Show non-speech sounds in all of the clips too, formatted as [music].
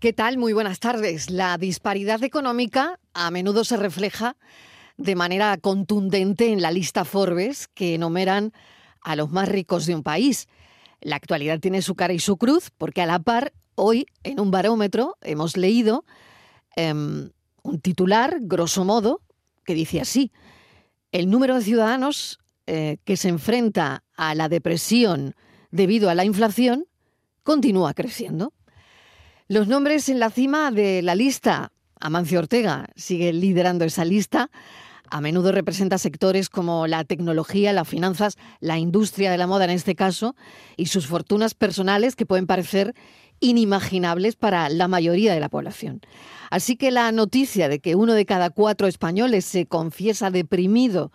¿Qué tal? Muy buenas tardes. La disparidad económica a menudo se refleja de manera contundente en la lista Forbes que enumeran a los más ricos de un país. La actualidad tiene su cara y su cruz porque a la par, hoy en un barómetro hemos leído em, un titular, grosso modo, que dice así, el número de ciudadanos eh, que se enfrenta a la depresión debido a la inflación continúa creciendo. Los nombres en la cima de la lista. Amancio Ortega sigue liderando esa lista. A menudo representa sectores como la tecnología, las finanzas, la industria de la moda en este caso, y sus fortunas personales que pueden parecer inimaginables para la mayoría de la población. Así que la noticia de que uno de cada cuatro españoles se confiesa deprimido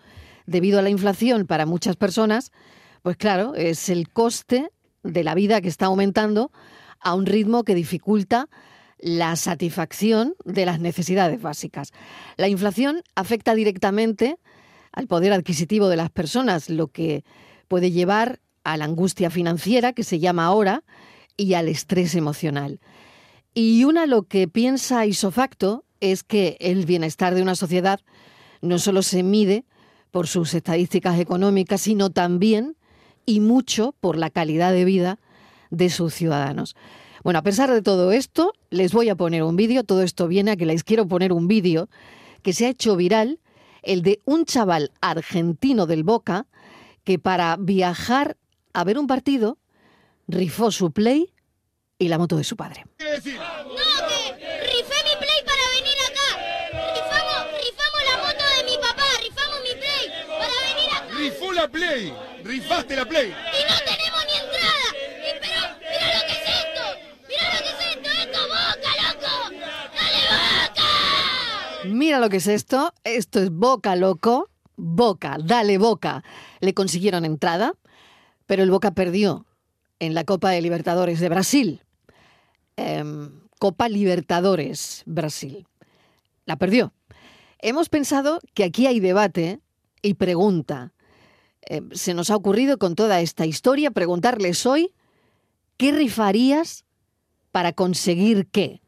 debido a la inflación para muchas personas, pues claro, es el coste de la vida que está aumentando a un ritmo que dificulta la satisfacción de las necesidades básicas. La inflación afecta directamente al poder adquisitivo de las personas, lo que puede llevar a la angustia financiera, que se llama ahora, y al estrés emocional. Y una lo que piensa isofacto es que el bienestar de una sociedad no solo se mide por sus estadísticas económicas, sino también y mucho por la calidad de vida de sus ciudadanos. Bueno, a pesar de todo esto, les voy a poner un vídeo, todo esto viene a que les quiero poner un vídeo que se ha hecho viral, el de un chaval argentino del Boca que para viajar a ver un partido rifó su play y la moto de su padre. No, que rifé mi play para venir acá. Rifamos, rifamos la moto de mi papá, rifamos mi play para venir acá. Rifó la play, rifaste la play. Y no tenemos ni entrada. Y pero, mira lo que es esto. Mira lo que es esto. Esto boca, loco. Dale boca. Mira lo que es esto. Esto es Boca, loco. Boca, dale Boca. Le consiguieron entrada, pero el Boca perdió en la Copa de Libertadores de Brasil. Em, Copa Libertadores Brasil. La perdió. Hemos pensado que aquí hay debate y pregunta. Em, se nos ha ocurrido con toda esta historia preguntarles hoy, ¿qué rifarías para conseguir qué?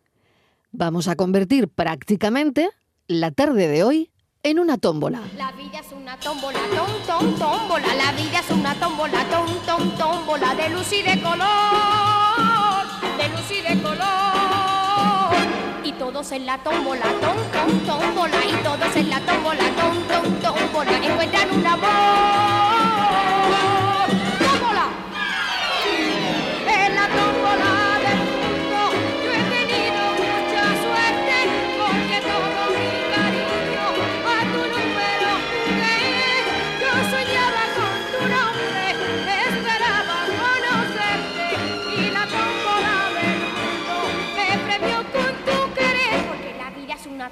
Vamos a convertir prácticamente la tarde de hoy en una tómbola. La vida es una tómbola, tom, tom, tómbola. La vida es una tómbola, tom, tom, tómbola. De luz y de color, de luz y de color. Y todos en la tómbola, tom, tom, tómbola. Y todos en la tómbola, tom, tom, tómbola. Encuentran un amor.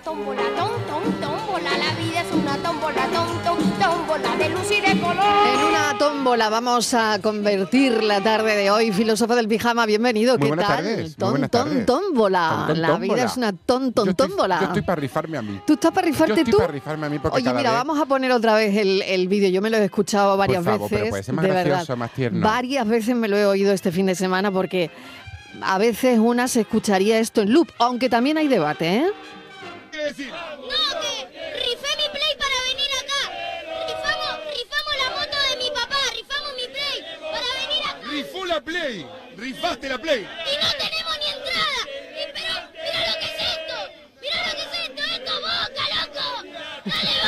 Tómbola, tom, tom, tómbola. La vida es una tómbola, tom, tom, tómbola de luz y de color. En una tómbola vamos a convertir la tarde de hoy. Filósofo del pijama, bienvenido. Muy ¿Qué tal? tardes, ton, tardes. tómbola. La vida es una Yo estoy- tómbola. Yo estoy para rifarme a mí. ¿Tú estás para rifarte Yo estoy tú? para rifarme a mí porque Oye, cada mira, vez- vamos a poner otra vez el, el vídeo. Yo me lo he escuchado varias favor, veces. pero puede ser más de gracioso, verdad. más tierno. Varias veces me lo he oído este fin de semana porque a veces una se escucharía esto en loop, aunque también hay debate, ¿eh? ¿Qué decir? No, que rifé mi play para venir acá. Rifamos, rifamos la moto de mi papá, rifamos mi play para venir acá. Rifó la play, rifaste la play. Y no tenemos ni entrada. Y pero, mira lo que es esto. Mira lo que es esto. Esto boca, loco. Dale.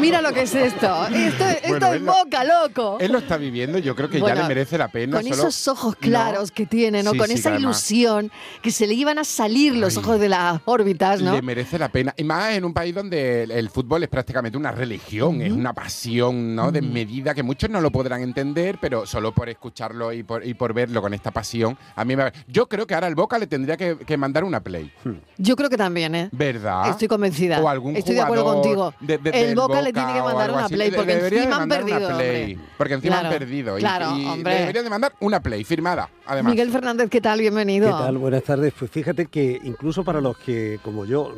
Mira lo que es esto. Esto, esto Bueno, es lo- boca, loco. Él lo está viviendo, yo creo que Bueno, ya le merece la pena. Con solo- esos ojos No. claros que tiene, ¿no? Sí, con sí, esa además ilusión, que se le iban a salir los Ay. ojos de las órbitas, ¿no? Le merece la pena. Y más en un país donde el, el fútbol es prácticamente una religión, es una pasión ¿no? desmedida que muchos no lo podrán entender, pero solo por escucharlo y por, y por verlo con esta pasión, a mí me... Yo creo que ahora el Boca le tendría que, que mandar una play. Yo creo que también, ¿eh? ¿Verdad? Estoy convencida. O algún Estoy de acuerdo contigo. de- de- el Boca le tiene que mandar una play Le porque encima han perdido. Play, porque encima Claro, han perdido. y- Claro, y, le hombre. deberían de mandar una play firmada. además. Miguel Fernández, ¿qué tal? Bienvenido. ¿Qué tal? Buenas tardes. Pues fíjate que incluso para los que, como yo,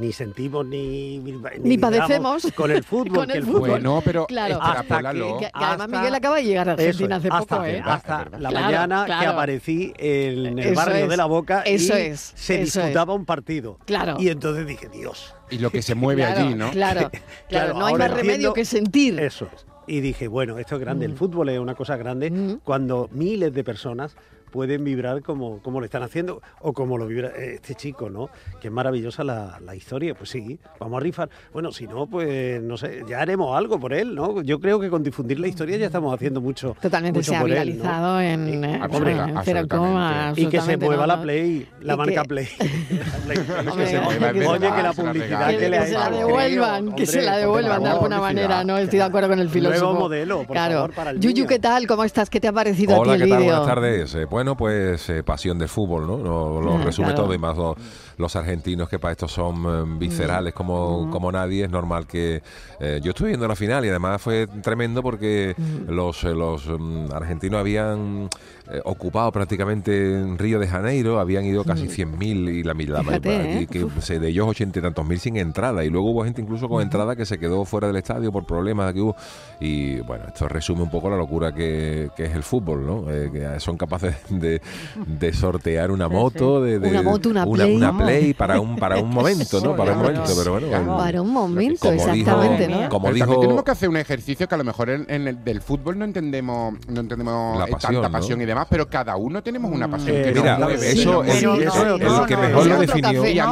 ni sentimos ni Ni vibramos padecemos con el [laughs] fútbol, con que el el fútbol. Bueno, pero Claro. extrapólalo. Que, que además hasta- Miguel acaba de llegar a Argentina es, hace hasta, poco, ¿eh? hasta la Claro, mañana que aparecí en el Eso barrio es, de la Boca eso y es, se eso disputaba un partido. Claro. Y entonces dije, Dios. Y lo que se mueve Claro, allí, ¿no? Claro, [laughs] claro, no hay más remedio entiendo- que sentir. Eso es. Y dije, bueno, esto es grande. El fútbol es una cosa grande Mm. cuando miles de personas pueden vibrar como, como lo están haciendo o como lo vibra este chico, ¿no? Que es maravillosa la, la historia. Pues sí, vamos a rifar. Bueno, si no, pues no sé, ya haremos algo por él, ¿no? Yo creo que con difundir la historia ya estamos haciendo mucho. Totalmente mucho se ha por él, ¿no? viralizado en, eh, hombre, en absolutamente. y que se mueva no, la. Play, la marca que- Play. [laughs] La Play, que se mueva. Oye, que la publicidad que, que le se la creo, devuelvan, que se la devuelvan de alguna manera, ¿no? Estoy de acuerdo con el filósofo. Nuevo modelo, por claro. favor, para el Yuyu. ¿qué tal? ¿Cómo estás? ¿Qué te ha parecido Hola, a ti ¿qué el tal? vídeo? Buenas tardes. Eh, bueno, pues eh, pasión del fútbol, ¿no? Lo, lo Ah, resume claro. todo y más lo- los argentinos que para esto son eh, viscerales como, Mm. como nadie. Es normal que eh, yo estuve viendo la final y además fue tremendo porque Mm. los, eh, los mm, argentinos habían eh, ocupado prácticamente en Río de Janeiro, habían ido casi 100.000 y la, la. Fíjate, ¿eh? que se- de ellos ochenta y tantos mil sin entrada y luego hubo gente incluso con entrada que se quedó fuera del estadio por problemas que hubo y bueno, esto resume un poco la locura que, que es el fútbol, ¿no? Eh, que son capaces de, de sortear una moto, de, de- Una moto, una una, Play. una Play para un para un momento, ¿no? Para un momento, pero bueno, Claro. Para un momento, como exactamente, dijo, ¿no? como Pero dijo tenemos que hacer un ejercicio que a lo mejor en, en el del fútbol no entendemos no entendemos La eh, pasión, tanta ¿no? pasión y demás, pero cada uno tenemos una pasión Eh, que nos mira, mueve. eso es- mueve. Eso otro- que mejor lo definió Sería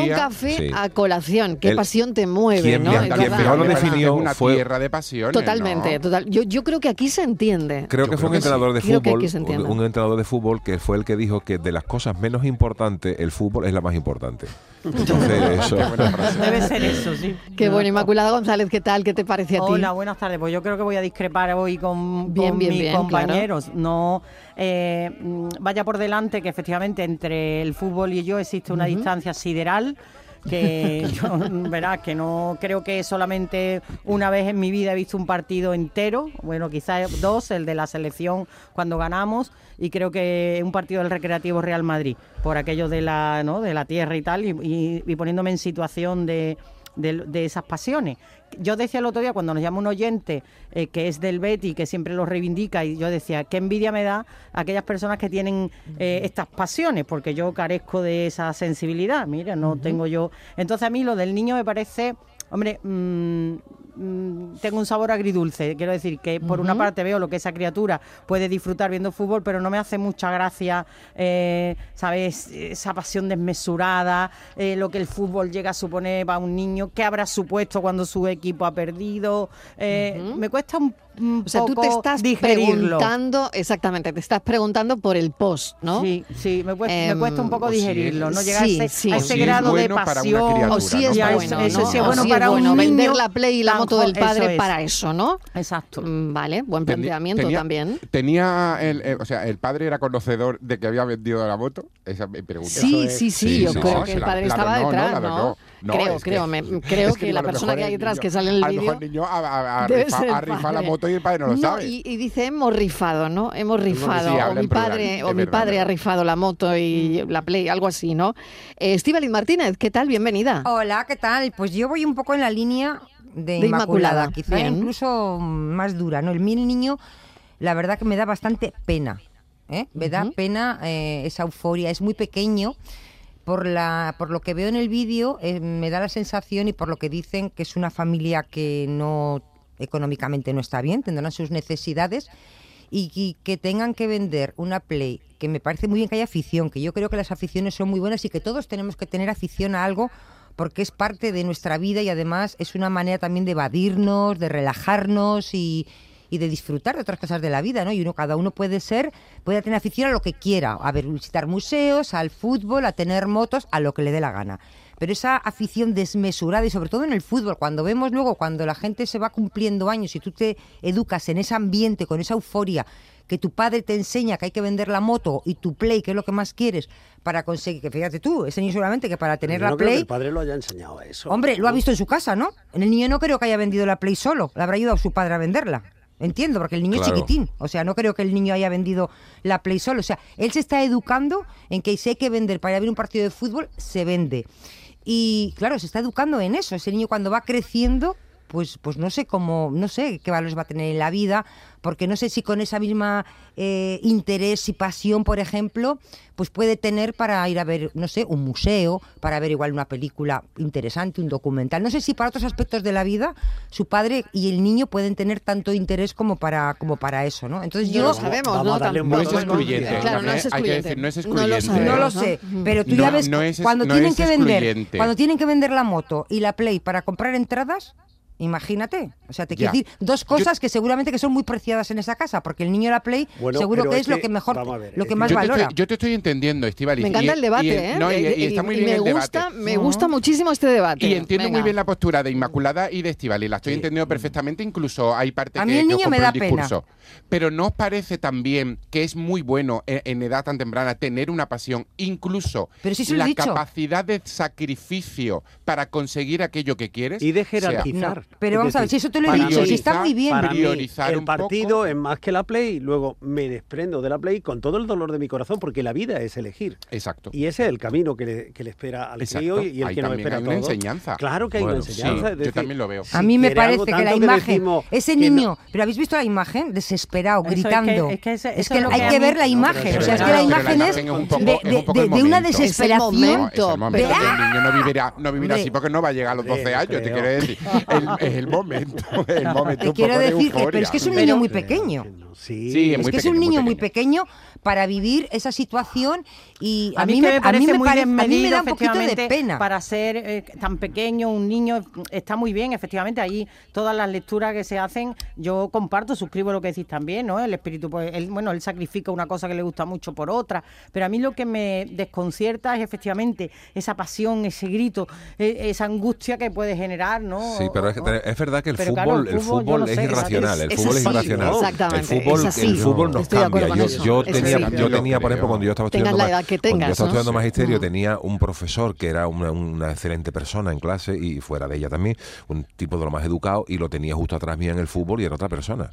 un café Sí. a colación. ¿Qué El- pasión te mueve? ¿Quién ¿no? verdad. mejor lo definió es una fue- tierra de pasiones. Totalmente, ¿no? total. Yo, yo creo que aquí se entiende. Creo que fue un entrenador de fútbol, un entrenador de fútbol que fue el que dijo que de las cosas menos importantes, el fútbol es la más importante. [laughs] Entonces, eso. Debe ser eso, sí. [laughs] Qué bueno, Inmaculada González, ¿qué tal? ¿Qué te parece a ti? Hola, buenas tardes. Pues yo creo que voy a discrepar hoy con, Bien, con bien, mis bien, compañeros. No eh, vaya por delante que efectivamente entre el fútbol y yo existe una distancia sideral que [laughs] yo, verás que no creo que solamente una vez en mi vida he visto un partido entero, bueno, quizás dos, el de la selección cuando ganamos y creo que un partido del Recreativo Real Madrid por aquello de la, ¿no? de la tierra y tal y, y- y poniéndome en situación de de, de esas pasiones. Yo decía el otro día cuando nos llama un oyente eh, que es del Betty, que siempre lo reivindica, y yo decía, qué envidia me da a aquellas personas que tienen eh, estas pasiones, porque yo carezco de esa sensibilidad, mira, no tengo yo... Entonces a mí lo del niño me parece, hombre, mm, mm, tengo un sabor agridulce, quiero decir que por una parte veo lo que esa criatura puede disfrutar viendo fútbol, pero no me hace mucha gracia, eh, ¿sabes? Esa pasión desmesurada, eh, lo que el fútbol llega a suponer para un niño, qué habrá supuesto cuando su equipo ha perdido. eh, Me cuesta un, un O sea, tú te poco estás digerirlo. preguntando, exactamente, te estás preguntando por el post, ¿no? Sí, sí, me cuesta, me Em, cuesta un poco si digerirlo, es- no llegar sí, a ese, sí. a ese si es grado de bueno para una pasión. criatura, O si es bueno, ¿no? sí es O bueno si es para un bueno vender niño la Play y la moto del padre eso es. para eso, ¿no? Exacto. Mm, Vale, buen planteamiento tenía- también. Tenía el, eh, o sea, el padre era conocedor de que había vendido la moto. Esa me pregunta. Sí, es- sí, sí, Sí, yo sí, creo que el padre la estaba donó, detrás, ¿no? No, creo, que- creo, me, [laughs] creo es que, la lo persona que hay detrás niño- que sale en el A lo mejor vídeo el niño a, rifar la padre. moto y el padre no lo sabe. Y, y dice hemos rifado, ¿no? Hemos rifado. sí, o mi padre, o mi verdad, padre ha rifado la moto y la Play, algo así, ¿no? Eh, Estíbaliz Martínez, ¿qué tal? Bienvenida. Hola, ¿qué tal? Pues yo voy un poco en la línea de, De Inmaculada, Inmaculada, quizá bien. incluso más dura, ¿no? El mil niño, la verdad que me da bastante pena, ¿eh? Me da pena eh, esa euforia, es muy pequeño. Por, la, por lo que veo en el vídeo, eh, me da la sensación y por lo que dicen que es una familia que no económicamente no está bien, tendrán sus necesidades y, y que tengan que vender una Play, que me parece muy bien que haya afición, que yo creo que las aficiones son muy buenas y que todos tenemos que tener afición a algo porque es parte de nuestra vida y además es una manera también de evadirnos, de relajarnos y, y de disfrutar de otras cosas de la vida, ¿no? Y uno, cada uno puede ser, puede tener afición a lo que quiera, a ver, visitar museos, al fútbol, a tener motos, a lo que le dé la gana. Pero esa afición desmesurada y sobre todo en el fútbol, cuando vemos luego, cuando la gente se va cumpliendo años y tú te educas en ese ambiente, con esa euforia, que tu padre te enseña que hay que vender la moto y tu play, que es lo que más quieres, para conseguir, que fíjate tú, ese niño seguramente que para tener Yo la no creo que play, el padre lo haya enseñado a eso. hombre, lo ha visto en su casa, ¿no? El niño no creo que haya vendido la play solo, le habrá ayudado su padre a venderla. Entiendo, porque el niño Claro. es chiquitín. O sea, no creo que el niño haya vendido la Play solo. O sea, él se está educando en que si hay que vender para ir a ver un partido de fútbol, se vende. Y claro, se está educando en eso. Ese niño cuando va creciendo, pues, pues no sé cómo, no sé qué valores va a tener en la vida, porque no sé si con esa misma eh, interés y pasión, por ejemplo, pues puede tener para ir a ver, no sé, un museo, para ver igual una película interesante, un documental. No sé si para otros aspectos de la vida su padre y el niño pueden tener tanto interés como para, como para eso, ¿no? Entonces No yo lo sabemos, vamos ¿no? No es excluyente. Claro, no es hay que excluyente. decir, no es No lo no ¿no? sé, pero tú No, ya ves no es- cuando no tienen es que vender, cuando tienen que vender la moto y la Play para comprar entradas, imagínate, o sea, te quiero decir dos cosas que seguramente que son muy preciadas en esa casa, porque el niño la Play Bueno, seguro que es es lo que, mejor, vamos a ver, lo que más yo, te valora. estoy, yo te estoy entendiendo, Estivaliz. Me encanta y- el debate, y- ¿eh? no, y, y Y- está muy y bien me el gusta, debate. me gusta muchísimo este debate. Y entiendo muy bien la postura de Inmaculada y de Estivali, la estoy entendiendo perfectamente, incluso hay A mí que, el niño me compro da el discurso. Pero ¿no os parece también que es muy bueno en, en edad tan temprana tener una pasión, incluso Pero sí se lo he la capacidad de sacrificio para conseguir aquello que quieres? Y de jerarquizar. Pero Es vamos a ver, si eso te lo he dicho, si está muy bien. Para mí, Priorizar el un poco. partido es más que la Play, luego me desprendo de la Play con todo el dolor de mi corazón, porque la vida es elegir. Exacto. Y ese es el camino que le, que le espera al Exacto. crío y el Ahí que nos espera hay a una todos. enseñanza. Claro que hay Bueno, una sí, enseñanza. yo también lo veo. A mí me parece que la imagen, ese no- niño, pero ¿habéis visto la imagen? Desesperado, Eso es que- gritando. es que ese- Es hay que ver la imagen, o sea, es que la imagen es de, una desesperación. el momento. pero- El niño no vivirá, así porque no va a llegar a los 12 Hombre, años, te quiero decir. [laughs] Es el momento, el momento Te quiero de decir que, pero es que es un niño muy pequeño. Sí, Sí, Es muy que es un muy niño muy pequeño. para vivir esa situación y a, A mí, me, me a mí parece me muy parece- a mí me desmedido, da un poquito de efectivamente, pena. Para ser eh, tan pequeño, un niño está muy bien, efectivamente. Ahí todas las lecturas que se hacen, yo comparto, suscribo lo que decís también, ¿no? El espíritu, pues, él, bueno, él sacrifica una cosa que le gusta mucho por otra. Pero a mí lo que me desconcierta es efectivamente esa pasión, ese grito, e- esa angustia que puede generar, ¿no? Sí, pero es, Es verdad que el fútbol, claro, el fútbol, yo fútbol no es sé, irracional, el fútbol es irracional. exactamente, el fútbol, es así. el fútbol nos Estoy cambia. Yo, yo tenía, yo tenía, por ejemplo, cuando yo estaba estudiando, la ma- edad que cuando yo tengas, estaba ¿no? estudiando magisterio, tenía un profesor que era una, una excelente persona en clase y fuera de ella también, un tipo de lo más educado y lo tenía justo atrás mía en el fútbol y era otra persona.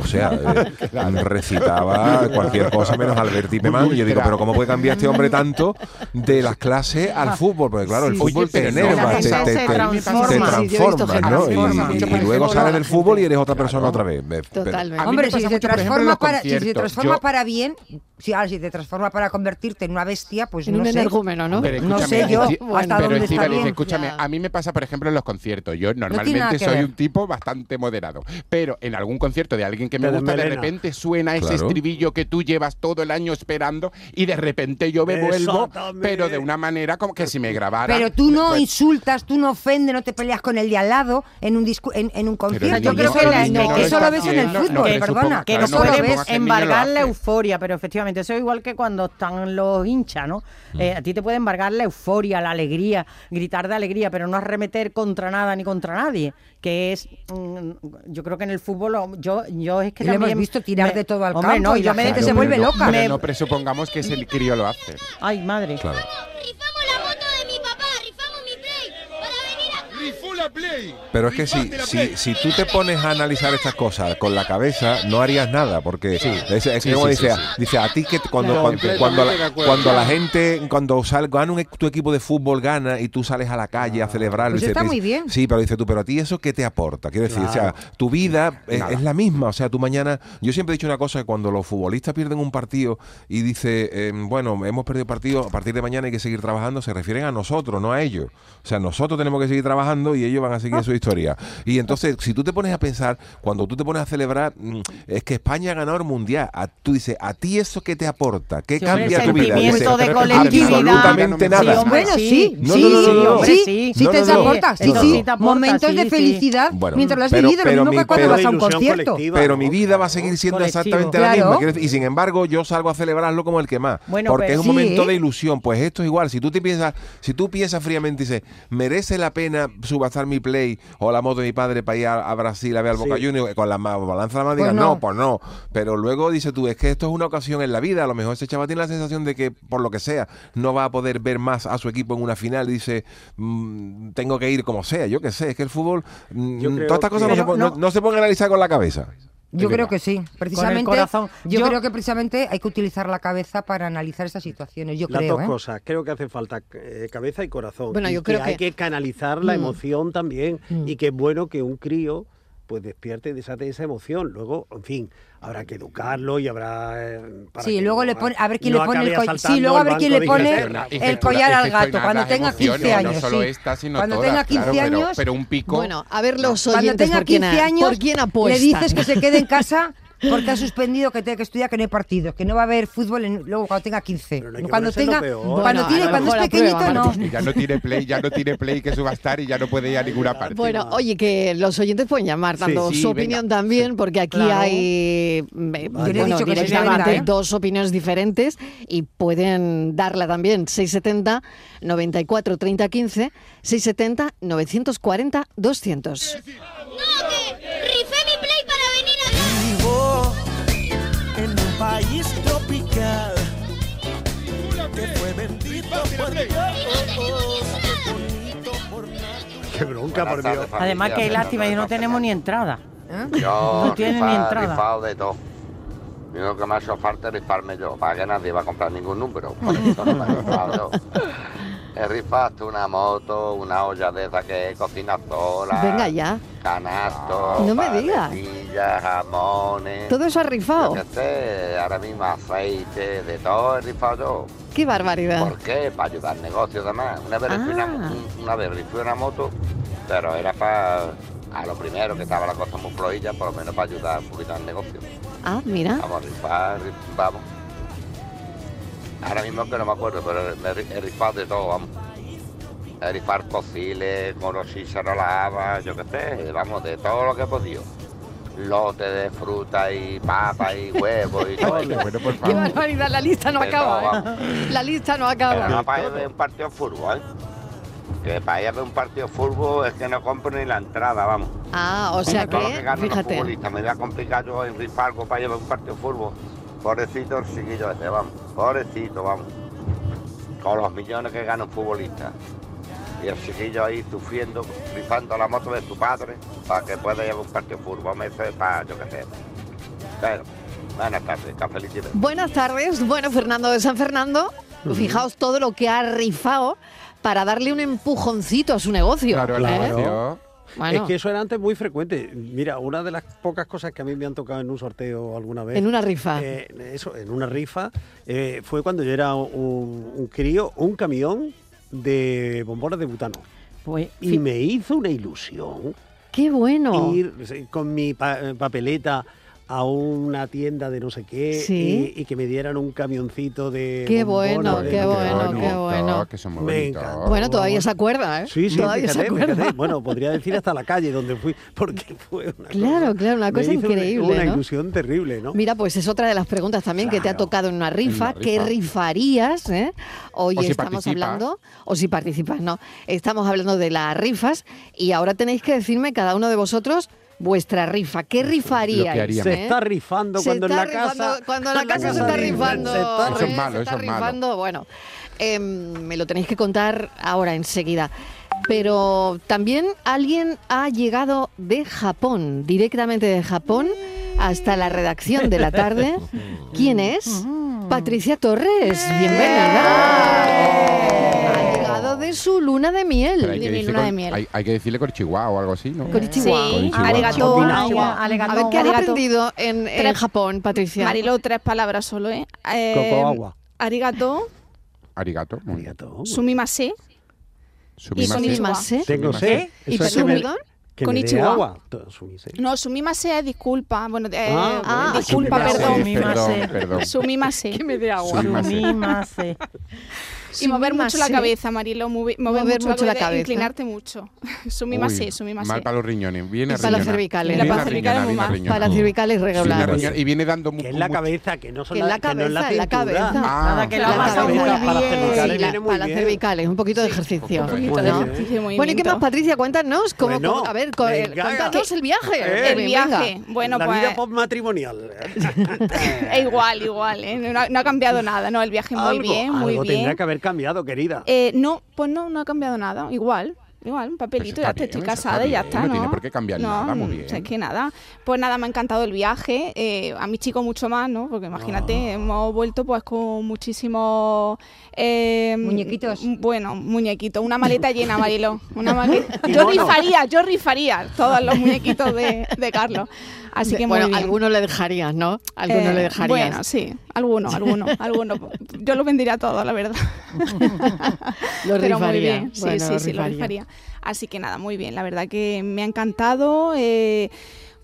O sea, [laughs] eh, recitaba cualquier cosa menos Alberti Pemán y yo digo, pero ¿cómo puede cambiar este hombre tanto de las clases al fútbol? Porque claro, el fútbol te enerva, te, transforma. ¿no? Y, y- luego ejemplo, sale la del fútbol y eres otra persona Claro. otra vez. Totalmente. Hombre, si se, transforma para, si se transforma Yo- para bien, si, ahora, si te transforma para convertirte en una bestia, pues En no un sé. energúmeno, ¿no? Pero No sé yo Bueno, hasta pero dónde está bien. escúchame, Ya. a mí me pasa, por ejemplo, en los conciertos. Yo normalmente soy ver. un tipo bastante moderado, pero en algún concierto de alguien que me gusta, de repente suena ese estribillo que tú llevas todo el año esperando y de repente yo me vuelvo, pero de una manera como que si me grabara. Pero tú no pues, insultas, tú no ofendes, no te peleas con el de al lado en un, discu- en, en un el concierto. yo creo que eso, la- lo- el niño que eso está lo ves en el fútbol, que perdona. que no eso no, lo puede supongo ves. que el niño lo embargar la euforia, pero efectivamente, eso es igual que cuando están los hinchas, ¿no? Eh, a ti te puede embargar la euforia, la alegría, gritar de alegría, pero no arremeter contra nada ni contra nadie, que es, mm, yo creo que en el fútbol, yo, yo es que lo hemos también... visto tirar me- de todo al Hombre, campo no, y yo la me- gente Claro, se vuelve no- loca. pero Me- no presupongamos que ese crío lo hace. Ay, madre. Claro. Rifamos la moto de mi papá, rifamos mi play para venir acá. Rifó la Play. Pero es que si, si, si tú te pones a analizar estas cosas con la cabeza, no harías nada, porque es, es que Sí, como sí, dice, dice a ti que cuando, cuando, cuando la, acuerdo. cuando la gente, cuando sal, gana un, tu equipo de fútbol gana y tú sales a la calle a celebrar, Pues dice, está muy bien. Sí, pero dice tú, pero a ti eso qué te aporta, quiero decir, o sea, tu vida es, la misma, o sea, tú mañana, yo siempre he dicho una cosa, que cuando los futbolistas pierden un partido y dice, eh, bueno, hemos perdido partido, a partir de mañana hay que seguir trabajando, se refieren a nosotros, no a ellos. O sea, nosotros tenemos que seguir trabajando y ellos van a seguir su historia. Y entonces, si tú te pones a pensar, cuando tú te pones a celebrar, mm, es que España ha ganado el mundial, a- tú dices, ¿a ti eso qué te aporta? ¿Qué Sí, cambia el tu vida? sentimiento Dice, de colectividad. Absolutamente Sí, nada. hombre, sí. sí, No, sí, no, no, no, no, no. sí, sí. te aporta, sí, sí, momentos de felicidad Bueno, mientras lo has pero- vivido, lo mismo mi- que cuando vas a un concierto. Pero mi vida va a seguir siendo exactamente la misma. Y sin embargo, yo salgo a celebrarlo como el que más. Bueno, porque es un momento de ilusión. Pues esto es igual. Si tú te piensas, si tú piensas fríamente y dices, ¿merece la pena subastar mi play o la moto de mi padre para ir a, a Brasil a ver al Boca Sí. Juniors con la balanza de la mano? Pues no. no. pues no. Pero luego dices tú, es que esto es una ocasión en la vida. A lo mejor ese chaval tiene la sensación de que, por lo que sea, no va a poder ver más a su equipo en una final. Dice, mm, tengo que ir como sea. Yo qué sé. Es que el fúbol, mm, todas estas cosas no se, no- no se pueden analizar con la cabeza. Yo creo que sí. Precisamente, corazón. Yo, Yo- creo que precisamente hay que utilizar la cabeza para analizar estas situaciones. Yo Las creo. dos ¿eh? cosas. Creo que hace falta eh, cabeza y corazón. Bueno, Y yo creo hay que- que canalizar la Mm. emoción también. Mm. Y que es bueno que un crío pues despierte y desate esa emoción. Luego, en fin, habrá que educarlo y habrá... eh, para Sí, que luego no le pone, a ver quién no le pone el collar. Sí, luego a ver quién le pone el collar al gato cuando tenga emociones, 15 años. No solo sí. esta, sino Cuando todas, tenga 15 claro, pero- años, Pero, un pico. Bueno, a ver los cuando oyentes tenga por quién, 15 a- años, por quién apuesta. le dices que se quede en casa porque ha suspendido que tiene que estudiar, que no hay partidos, que no va a haber fútbol en- luego cuando tenga 15. Pero no cuando tenga, cuando, Bueno, tiene, cuando es pequeñito, no. Ya no tiene play, ya no tiene play que subastar y ya no puede ir a ninguna parte. Bueno, oye, que los oyentes pueden llamar, Sí, dando sí, su venga. opinión también, porque aquí Claro. hay mm, eh, Yo le he bueno, dicho que directamente venga, ¿eh? dos opiniones diferentes y pueden darla también 670 94 30 15 670 940 200. No, Qué [laughs] bronca, por Dios. Además que hay lástima y no tenemos ni entrada. ¿Eh? Yo No tiene ni entrada. rifado de todo. Y lo que me ha hecho falta es rifarme yo, para que nadie va a comprar ningún número. Por [laughs] eso no me he rifado yo. He rifado hasta una moto, una olla de esa que cocina sola. Venga ya, Canastos, No me digas. jamones. todo eso ha Yo rifado. qué sé, ahora mismo aceite, de todo he rifado yo. Qué barbaridad. ¿Por qué? Para ayudar al negocio además. Una vez, una, Ah. un- una vez rifé una moto, pero era para a lo primero que estaba la cosa muy flojilla, por lo menos para ayudar un poquito al negocio. Ah, mira. Vamos a rifar, rif- vamos. Ahora mismo que no me acuerdo, pero me he ri- he rifado de todo, vamos. He rifado cociles, morosilla no la haba, yo qué sé, vamos, de todo lo que he podido. Lote de fruta y papa y huevos y [laughs] todo. Bueno, por Qué favor. barbaridad, la lista no De todo, acaba. ¿eh? La lista no Pero acaba. no para ir a ver un partido de fútbol, ¿eh? Que para ir a ver un partido de fútbol es que no compro ni la entrada, vamos. Ah, o sea que fíjate. Me voy a complicar yo en rifar algo para ir a ver un partido de fútbol. Pobrecito el chiquillo ese, vamos. Pobrecito, vamos. Con los millones que gana un futbolista. Y el chiquillo ahí sufriendo, rifando la moto de su padre para que pueda ir a ver un partido de fútbol. Me eso es para, yo qué sé. Pero, buenas tardes, cafelito. Buenas tardes. Bueno, Fernando de San Fernando, fijaos todo lo que ha rifado para darle un empujoncito a su negocio. Claro, el ¿eh? negocio. Bueno, Es que eso era antes muy frecuente. Mira, una de las pocas cosas que a mí me han tocado en un sorteo alguna vez. en una rifa. eh, eso, en una rifa, eh, fue cuando yo era un, un crío, un camión de bombones de butano. Pues, Y me hizo una ilusión ¡Qué bueno! ir con mi pa- papeleta a una tienda de no sé qué Sí. y, y que me dieran un camioncito de Qué bueno, qué bueno, qué bueno. Que son muy Me bonitos. encanta. Bueno, todavía se acuerda, ¿eh? Sí, sí, todavía se fíjate, acuerda. fíjate. Bueno, podría decir hasta la calle donde fui, [laughs] porque fue una Claro, cosa, claro, una me cosa hizo una- increíble, Una, ¿no? ilusión terrible, ¿no? Mira, pues es otra de las preguntas también que te ha tocado en una rifa. Una ¿Qué rifa. rifarías? eh? Hoy O si estamos participas. hablando, o si participas, no. Estamos hablando de las rifas y ahora tenéis que decirme cada uno de vosotros vuestra rifa. ¿Qué rifaríais? Se eh? está rifando Se cuando está en la casa. rifando- Cuando en la casa se está casa rifando. se está Eso es ¿eh? malo, Se eso está es malo. rifando. Bueno, em, me lo tenéis que contar ahora enseguida. Pero también alguien ha llegado de Japón, directamente de Japón, hasta la redacción de la tarde. [laughs] ¿Quién es? Patricia Torres, bienvenida. De su luna de miel. Hay que, de mi decirle luna de con- miel. hay, hay que decirle Konnichiwa o algo así, ¿no? Sí, arigato. A ver, ¿qué has Arigato. aprendido en, en Tres- Japón, Patricia? Marilo, tres palabras solo, ¿eh? eh Coco agua. Arigato, Arigato. sumimase, Sumimase. Sumimase. Tengo. ¿Y que perdón, que agua. Sumise. No, sumimase es disculpa. Bueno, eh, Ah, Ah, bueno, disculpa, perdón. Sumimase. Perdón, perdón. Sumimase. me dé Sumimase. Sumimase. [laughs] Y mover mucho la cabeza, Marilo. mover, mover mucho, mucho la la cabeza. cabeza. Inclinarte mucho. [laughs] Sumimase, sumimase. Mal para los riñones. Viene para las cervicales. Para las cervicales muy. Para las cervicales regulares. Y viene dando mu- Que es la mucho- cabeza, que no son Que en la que no es cabeza, en la cabeza. Ah, Nada, que La pasado muy cabeza bien. para las cervicales la- muy un poquito de ejercicio. Un poquito de ¿no? ejercicio. Sí, Bueno, ¿y qué más, Patricia? Cuéntanos. ¿cómo, a ver, eh, cuéntanos el viaje. Eh, El viaje. Bueno, la pues. vida postmatrimonial. [laughs] eh, igual, igual. No, ha cambiado nada, ¿no? El viaje muy Algo- bien, muy bien. tendrá que haber cambiado, querida. Eh, no, pues no, no ha cambiado nada. Igual. igual, un papelito, Eso ya te estoy casada y ya está, no ¿no? tiene por qué cambiar nada, muy mm, bien. o sea, es que nada. Pues nada, me ha encantado el viaje, eh, a mis chicos mucho más, ¿no? Porque imagínate, hemos vuelto pues con muchísimos... eh, Muñequitos. Bueno, muñequitos, una maleta llena, Marilo. Una [laughs] maleta. Yo rifaría, yo rifaría todos los muñequitos de, de Carlos. Así que muy bueno, bien. algunos le dejarías, ¿no? Algunos Eh, le dejarías. Bueno, sí, algunos, algunos, algunos. Yo lo vendería todo, la verdad. [laughs] Lo Pero muy bien, sí, Bueno, sí, lo sí, lo rifaría. rifaría. Así que nada, muy bien. La verdad que me ha encantado. eh,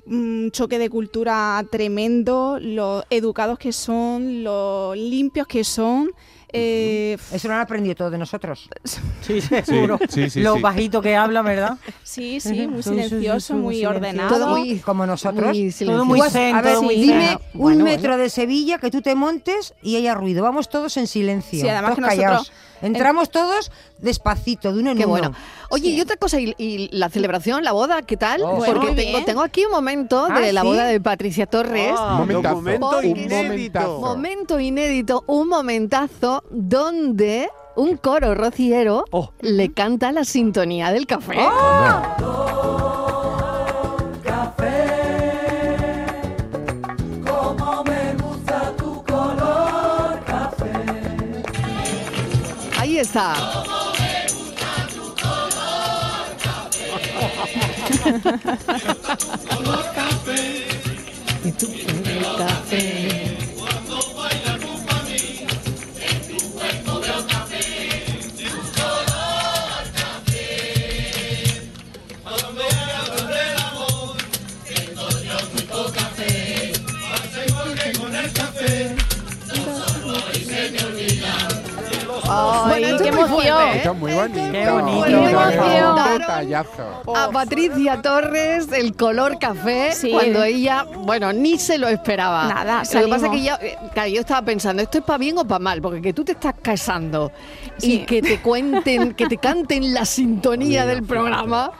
un choque de cultura tremendo, lo educados que son, lo limpios que son. Eh, Eso lo han aprendido todos de nosotros. [laughs] Sí, seguro. sí, sí, Lo sí. bajito que habla, ¿verdad? sí, sí, muy silencioso, muy ordenado. Todo muy, Como nosotros. muy Todo muy zen, a ver, todo muy dime zen. un Bueno, metro bueno. de Sevilla que tú te montes y haya ruido. Vamos todos en silencio. Sí, además todos que nosotros- callados. Entramos todos despacito, de uno en Qué uno. bueno. Oye, y otra cosa, ¿y, y la celebración, la boda, qué tal? Oh, Porque Bueno, tengo, tengo aquí un momento Ah, de la ¿sí? boda de Patricia Torres. Ah, momentazo, documento un inédito. Momento inédito, un momentazo donde un coro rociero Oh. le canta la sintonía del café. Está. [laughs] Y tú el café. Qué muy emoción. fuerte, ¿eh? Muy bonito. Qué bonito. Qué emoción. Detallazo. a Patricia Torres el color café Sí. cuando ella, bueno, ni se lo esperaba. Nada, Lo que pasa es que ya, eh, claro, yo estaba pensando, ¿esto es para bien o para mal? Porque que tú te estás casando y que te cuenten, que te [laughs] canten la sintonía del programa,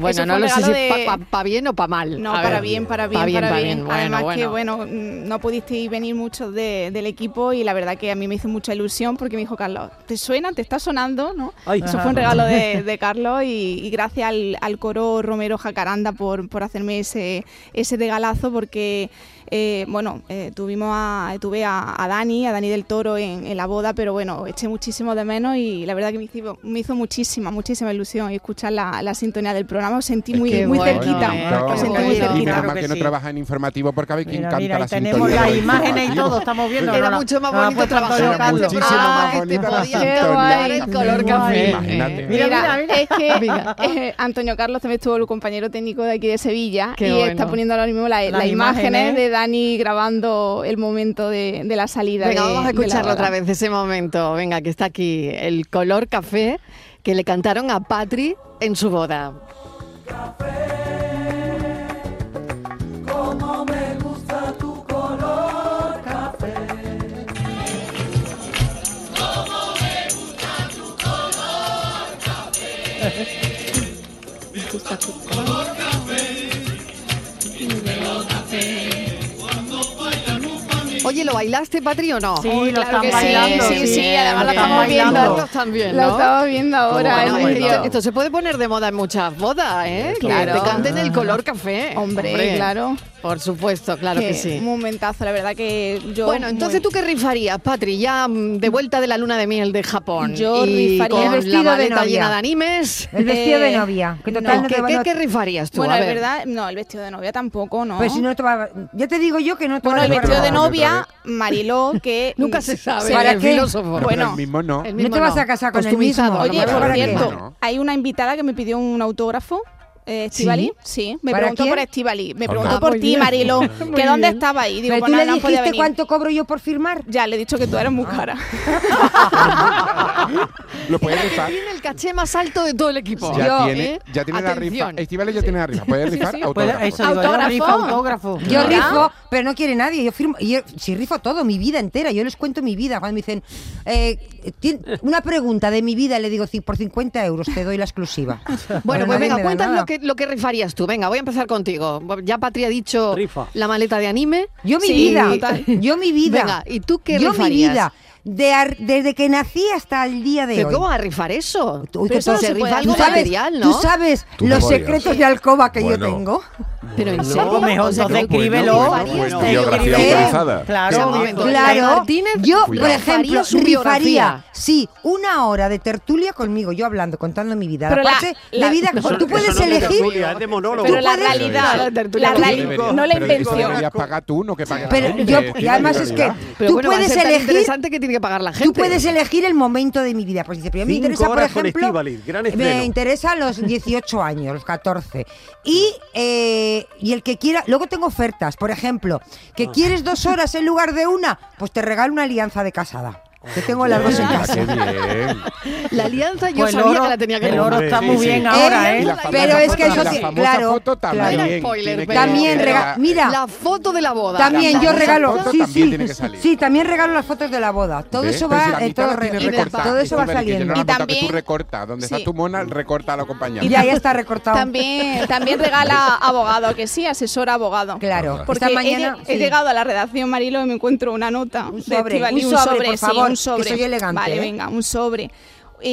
bueno, no lo sé si de- para pa, bien o para mal. No, A para ver. bien, para bien, Pa' bien, para pa' bien. bien. Además Bueno, que, bueno. bueno, mm, no pudisteis venir muchos de- del equipo y la verdad que a mí me hizo mucha ilusión porque me dijo Carlos, ¿te suena? ¿Te está sonando? ¿no? Ay. Eso fue un regalo de, de Carlos y, y gracias al, al coro Romero Jacaranda por, por hacerme ese, ese regalazo porque, eh, bueno, eh, tuvimos a, tuve a, a Dani, a Dani del Toro en, en la boda, pero bueno, eché muchísimo de menos y la verdad que me hizo, me hizo muchísima, muchísima ilusión escuchar la, la sintonía del programa. Os sentí muy, muy bueno, cerquita. eh, Bonito. Os sentí muy. Y cerquita. menos Claro que que no sí. trabaja en informativo porque a ver quién Mira, canta mira, la y tenemos sintonía. las imágenes y todo, estamos viendo. Era no mucho más no la ha bonito Carlos. este Muchísimo programa más bonita la sintonía. el color café. Imagínate. Mira, Mira, mira, mira. [laughs] es que Antonio Carlos también estuvo el compañero técnico de aquí de Sevilla y bueno. está poniendo ahora mismo la- las, imágenes. de Dani grabando el momento de, de la salida. Venga, de- vamos a escucharlo otra vez, ese momento. Venga, que está aquí, el color café que le cantaron a Patri en su boda. Oye, ¿lo bailaste, Patri, o no? Sí, Uy, lo claro están que sí, bailando. sí, sí, además lo están estamos viendo. bailando. Carlos también, Lo estamos viendo ahora Bueno, esto se puede poner de moda en muchas bodas, ¿eh? Que Claro. te canten el color café. Hombre, claro. Por supuesto, claro que, Que sí. Un momentazo, la verdad que yo. Bueno, entonces muy- tú qué rifarías, Patri, ya mm, de vuelta de la luna de miel de Japón. Yo y rifaría con el vestido de la maleta novia. llena de animes. El vestido de Eh, novia. Que no. total no ¿Qué, te qué- rifarías tú? Bueno, A es ver. verdad, no, el vestido de novia tampoco, ¿no? Pues si no te va Ya te digo yo que no te bueno, va el vestido de Otra Mariló, que. [laughs] Nunca se sabe. ¿Para el qué? filósofo. Pero Bueno, el mismo no. El No mismo te vas a casar con el mismo. Oye, ¿para por cierto, hay una invitada que me pidió un autógrafo. Eh, Estivali, sí, me ¿Para preguntó quién? por Estivali, me preguntó Ah, por [laughs] muy ti. Marilo, que dónde estaba ahí. Digo, Pero pues tú le dijiste venir. cuánto cobro yo por firmar. Ya, le he dicho que tú eres muy Ah. cara. [laughs] Lo puedes rifar. tiene el caché más alto de todo el equipo. Ya Yo, tiene, ¿eh? ya tiene la rifa. Estivales ya tiene la rifa. Puedes rifar Puede- autógrafo. eso digo, yo, Autógrafo. rifa autógrafo. Yo rifo, pero no quiere nadie. Yo firmo, yo, si rifo todo, mi vida entera. Yo les cuento mi vida. Cuando me dicen, eh, una pregunta de mi vida, le digo, "Ci- por 50 euros te doy la exclusiva. Bueno, pues venga, cuéntanos lo que, lo que rifarías tú? Venga, voy a empezar contigo. Ya Patria ha dicho Rifa. la maleta de anime. Yo mi sí, vida. Total. Yo mi vida. Venga, ¿y tú qué yo rifarías? Mi vida. De desde que nací hasta el día de ¿Pero hoy. ¿Cómo va a rifar eso? Uy, Pero que se rifa algo material, ¿no? Tú sabes ¿Tú los secretos de alcoba que bueno. yo tengo. Pero en serio. mejor, o sea, entonces escríbelo. Biografía autorizada. Claro, claro. Yo, por ejemplo, rifaría, sí, una hora de tertulia conmigo, yo hablando, contando mi vida. La, parte la, de vida, tú puedes elegir. Pero la realidad, no la invención. pagar tú, no que pague Pero yo, y además es que tú puedes elegir. interesante que tiene que pagar la gente. Tú puedes elegir el momento de mi vida. Pues dice, pero me interesa, por ejemplo, me interesa los 18 años, los 14. Y eh, y el que quiera, luego tengo ofertas, por ejemplo, que ah. quieres dos horas en lugar de una, pues te regalo una alianza de casada. Que tengo largos en. La alianza yo pues sabía que la tenía que El oro está muy bien sí. ahora, ¿eh? Pero es que yo sí, claro. Foto también, claro. Spoiler, también regalo. Mira. La foto de la boda. También yo regalo. Sí, sí. Sí, también regalo las fotos de la boda. Todo eso va. Si eh, todo, recorta, todo, eso va saliendo. Y también. Tú recorta. Donde está tu mona, recorta a la compañía. Y ahí está recortado. También, también regala abogado, que sí, asesora abogado. Claro. Porque mañana. He llegado a la redacción, Marilo, y me encuentro una nota de un sobre, por favor sobre. Que soy elegante. Vale, ¿eh? venga, un sobre.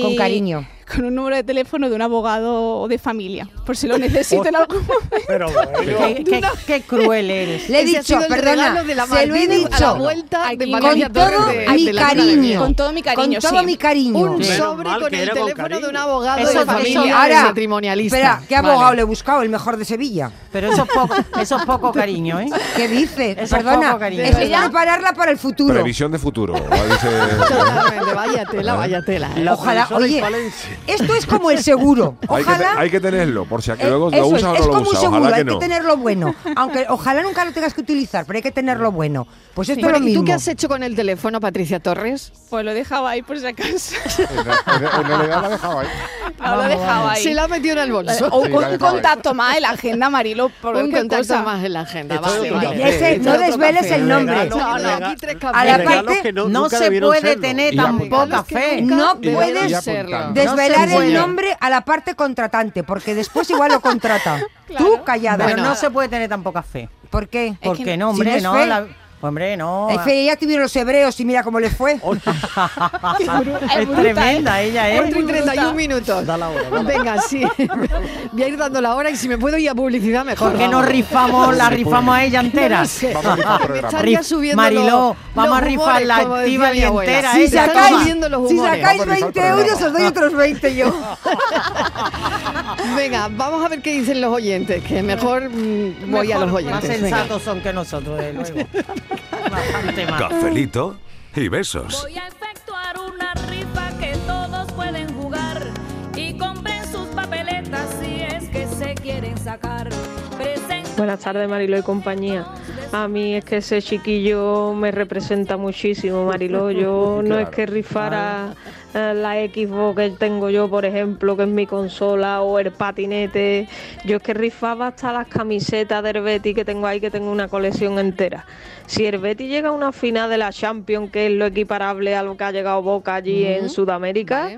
Con cariño con un número de teléfono de un abogado de familia, por si lo necesito algún momento. [laughs] Pero [laughs] qué, cruel eres. Le he dicho, perdona, de la se lo he dicho. Con, todo mi cariño, con todo mi cariño. Con todo mi cariño. Un sobre con el teléfono de un abogado eso, de familia ahora, matrimonialista. Espera, ¿qué abogado le he buscado? El mejor de Sevilla. Pero eso es poco, eso es poco [laughs] cariño, ¿eh? ¿Qué dices? Perdona, es, es prepararla para el futuro. Previsión de futuro. Vaya tela, vaya tela. Ojalá, oye, esto es como el seguro. [laughs] Ojalá. Hay que, tenerlo, por si a que luego eh, lo usas o no es como lo usas. seguro, hay que, tenerlo bueno. [laughs] Aunque ojalá nunca lo tengas que utilizar, pero hay que tenerlo bueno. Pues esto es lo ¿Y mismo. ¿Y tú qué has hecho con el teléfono, Patricia Torres? Pues lo dejaba ahí por si acaso. [laughs] en realidad lo dejaba ahí. No, lo dejaba ahí. Se la ha metido en el bolso. Eh, o un contacto más en la agenda, Marilo. Por un contacto más en la agenda. No desveles el nombre. No, no, aquí tres A la parte, no se puede tener tampoco fe. No puedes desvelar revelar el nombre a la parte contratante, porque después igual lo contrata. [laughs] Tú callada. Pero no se puede tener tan poca fe. ¿Por qué? Porque no, hombre, si no. La... Hombre, no. ya tuvieron los hebreos y mira cómo les fue. [laughs] es tremenda ella, ¿eh? 4 y 31 minutos. Da la hora. Venga, sí. [laughs] Voy a ir dando la hora y si me puedo ir a publicidad, mejor. Porque nos rifamos, la rifamos a ella entera. No. Vamos a rifar subiendo Mariló, vamos a rifarla activa y entera. Si ¿eh? sacáis, si sacáis 20 euros, os doy otros 20 yo. [laughs] Venga, vamos a ver qué dicen los oyentes, que mejor, mm, voy a los oyentes. Más sensatos son que nosotros, de nuevo bastante mal. Cafelito y besos. Voy a efectuar una rifa que todos pueden jugar y compren sus papeletas si es que se quieren sacar. Buenas tardes, Mariló y compañía. A mí es que ese chiquillo me representa muchísimo, Mariló. Yo claro. no es que rifara. Ah la Xbox que tengo yo, por ejemplo, que es mi consola, o el patinete. Yo es que rifaba hasta las camisetas del Betty que tengo ahí, que tengo una colección entera. Si el llega a una final de la Champions, que es lo equiparable a lo que ha llegado Boca allí en Sudamérica,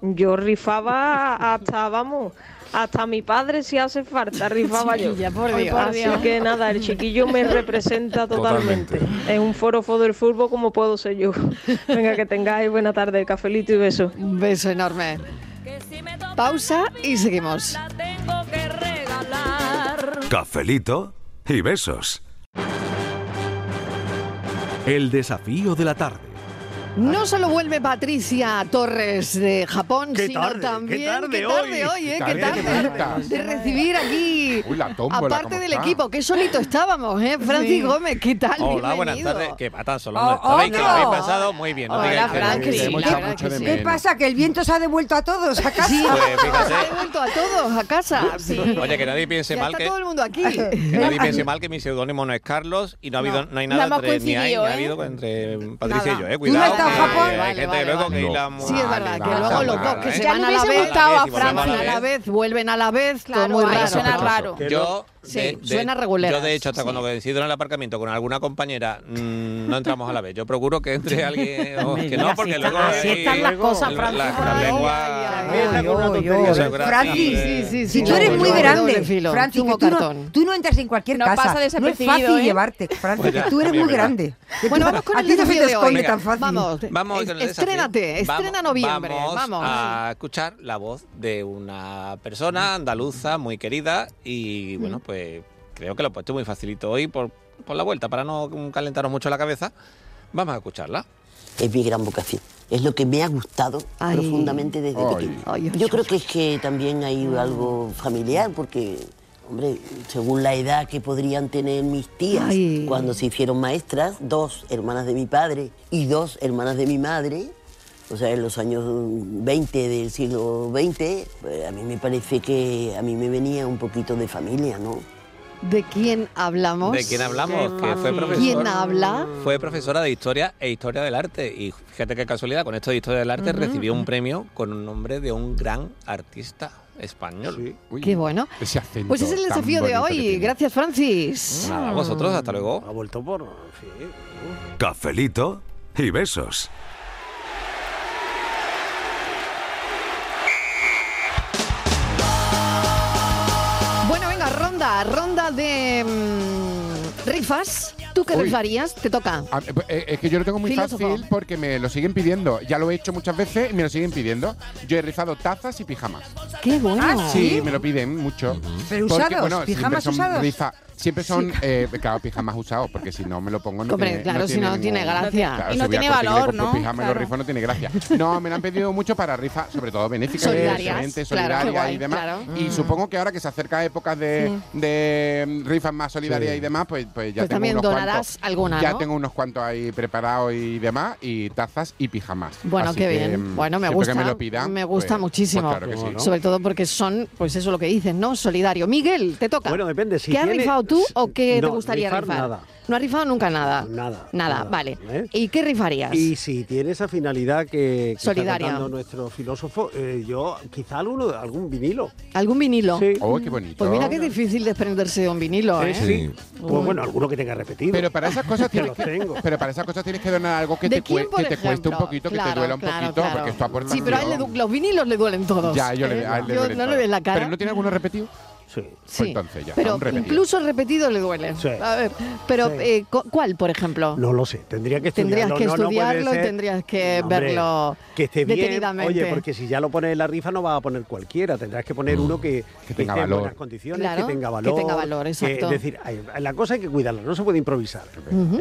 yo rifaba hasta, vamos hasta mi padre, si hace falta, rifaba yo. Por Así que nada, el chiquillo me [laughs] representa totalmente. Es un forofo del fútbol como puedo ser yo. [laughs] Venga, que tengáis buena tarde, cafelito y beso. Un beso enorme. Pausa y seguimos. Cafelito y besos. El desafío de la tarde. No solo vuelve Patricia Torres de Japón, qué sino tarde, también. Qué tarde, qué tarde hoy, ¿eh? Qué tarde. Qué tarde de recibir aquí. Uy, la tómbola, aparte del está? equipo, qué solito estábamos, ¿eh? Francis sí. Gómez, ¿qué tal? Hola, Bienvenido. buenas tardes. Qué patazo, lo oh, oh, no. que lo habéis pasado muy bien. No Hola, Frank, sí, sí. ¿Qué pasa? Que el viento se ha devuelto a todos a casa. Sí, pues, se ha devuelto a todos a casa. Oye, que nadie piense ya mal está que. todo el mundo aquí. Que nadie piense mal que mi seudónimo no es Carlos y no ha habido, no, hay nada entre, ni ha ¿eh? habido entre Patricia y yo, ¿eh? Cuidado a Japón. Luego. Sí, es verdad, que luego los dos que se van a la vez. a Francia a la vez, vuelven a la vez. Claro, muy raro. Suena raro. Yo Sí, de, suena regular. Yo, de hecho, hasta sí. cuando decido en el aparcamiento con alguna compañera, mmm, no entramos a la vez. Yo procuro que entre [laughs] alguien oh, que no, porque luego. Así están las cosas, Francis. sí, sí, Si tú eres muy grande, Francis, tú no entras en cualquier casa. No es fácil ¿eh? llevarte, Francis, tú eres muy grande. Bueno, vamos con el desafío de hoy. Vamos, estrénate, estrena noviembre, vamos. a escuchar la voz de una persona andaluza muy querida y bueno, pues creo que lo he puesto muy facilito hoy por, por la vuelta, para no calentaros mucho la cabeza. Vamos a escucharla. es mi gran vocación. Es lo que me ha gustado Ay. profundamente desde Ay. pequeña. Ay, ay, Yo creo que es que también hay algo familiar, porque, hombre, según la edad que podrían tener mis tías Ay. cuando se hicieron maestras, dos hermanas de mi padre y dos hermanas de mi madre, o sea, en los años 20 del siglo XX, pues, a mí me parece que a mí me venía un poquito de familia, ¿no? ¿De quién hablamos? ¿De quién hablamos? Que fue profesor. ¿Quién habla? Fue profesora de historia e historia del arte. Y fíjate qué casualidad, con esto de historia del arte recibió un premio con un nombre de un gran artista español. Qué bueno. Ese acento Pues es el desafío de hoy. Gracias, Francis. Nada, vosotros, hasta luego. Ha vuelto por... sí. Cafelito y besos. Bueno, venga, ronda, ronda de mm, rifas. ¿Tú qué Uy. rifarías? Te toca. Ah, eh, Es que yo lo tengo muy Filósofo. fácil porque me lo siguen pidiendo. Ya lo he hecho muchas veces y me lo siguen pidiendo. Yo he rizado tazas y pijamas. Qué bueno. Ah, Sí, me lo piden mucho. Pero Porque, usados, bueno, siempre pijamas son usados. Siempre son, eh, claro, pijamas usados, porque si no me lo pongo no Hombre, tiene, claro, si no, tiene gracia. Claro, Y no tiene valor, ¿no? pijama y Claro. lo rifo no tiene gracia. No, me lo han pedido mucho para rifas, sobre todo benéficas, Solidarias, guay, y demás. claro. Y Mm. supongo que ahora que se acerca épocas de, de mm, rifas más solidarias Sí. y demás, pues, pues ya Pues tengo también unos donarás cuantos. alguna, Ya tengo unos cuantos ahí preparados y demás, y tazas y pijamas. Bueno, Así qué que, bien. mm, Bueno, me gusta. que me lo pidan, me gusta pues- muchísimo. claro que sí. ¿no? Sobre todo porque son, pues eso lo que dicen, ¿no? Solidario. Miguel, te toca. Bueno, depende. Si ¿Qué has rifado tú o qué te No, gustaría rifar rifar? nada. No has rifado nunca nada. Nada. Nada, vale. ¿eh? ¿Y qué rifarías? Y si tiene esa finalidad que, que está Solidaria. nuestro filósofo, eh, yo quizá alguno, algún vinilo. ¿Algún vinilo? Sí. Oh, qué bonito. Pues mira qué difícil desprenderse de un vinilo, Eh, ¿eh? sí. Pues bueno, alguno que tenga repetido. Pero para esas cosas [laughs] tienes que, tengo. pero para esas cosas tienes que donar algo que ¿De te, quién, que te cueste un poquito, que te duela un claro, poquito, claro. porque esto aporta Sí, pero a él le los vinilos le duelen todos. Ya, yo le, a él le Yo duele no le ves la cara. Pero no tiene alguno repetido. Sí. Sí, entonces ya, pero incluso repetido le duele. Sí. A ver, pero Sí. eh, cu- ¿cuál, por ejemplo? No lo sé, tendría que Tendrías estudiarlo. que No, no estudiarlo y tendrías que Hombre, verlo que esté bien. detenidamente. Oye, porque si ya lo pones en la rifa no vas a poner cualquiera, tendrás que poner uno que, Que tenga esté en valor. buenas condiciones, Claro, que tenga que valor. tenga valor, que- exacto. es decir, hay- la cosa hay que cuidarla, no se puede improvisar.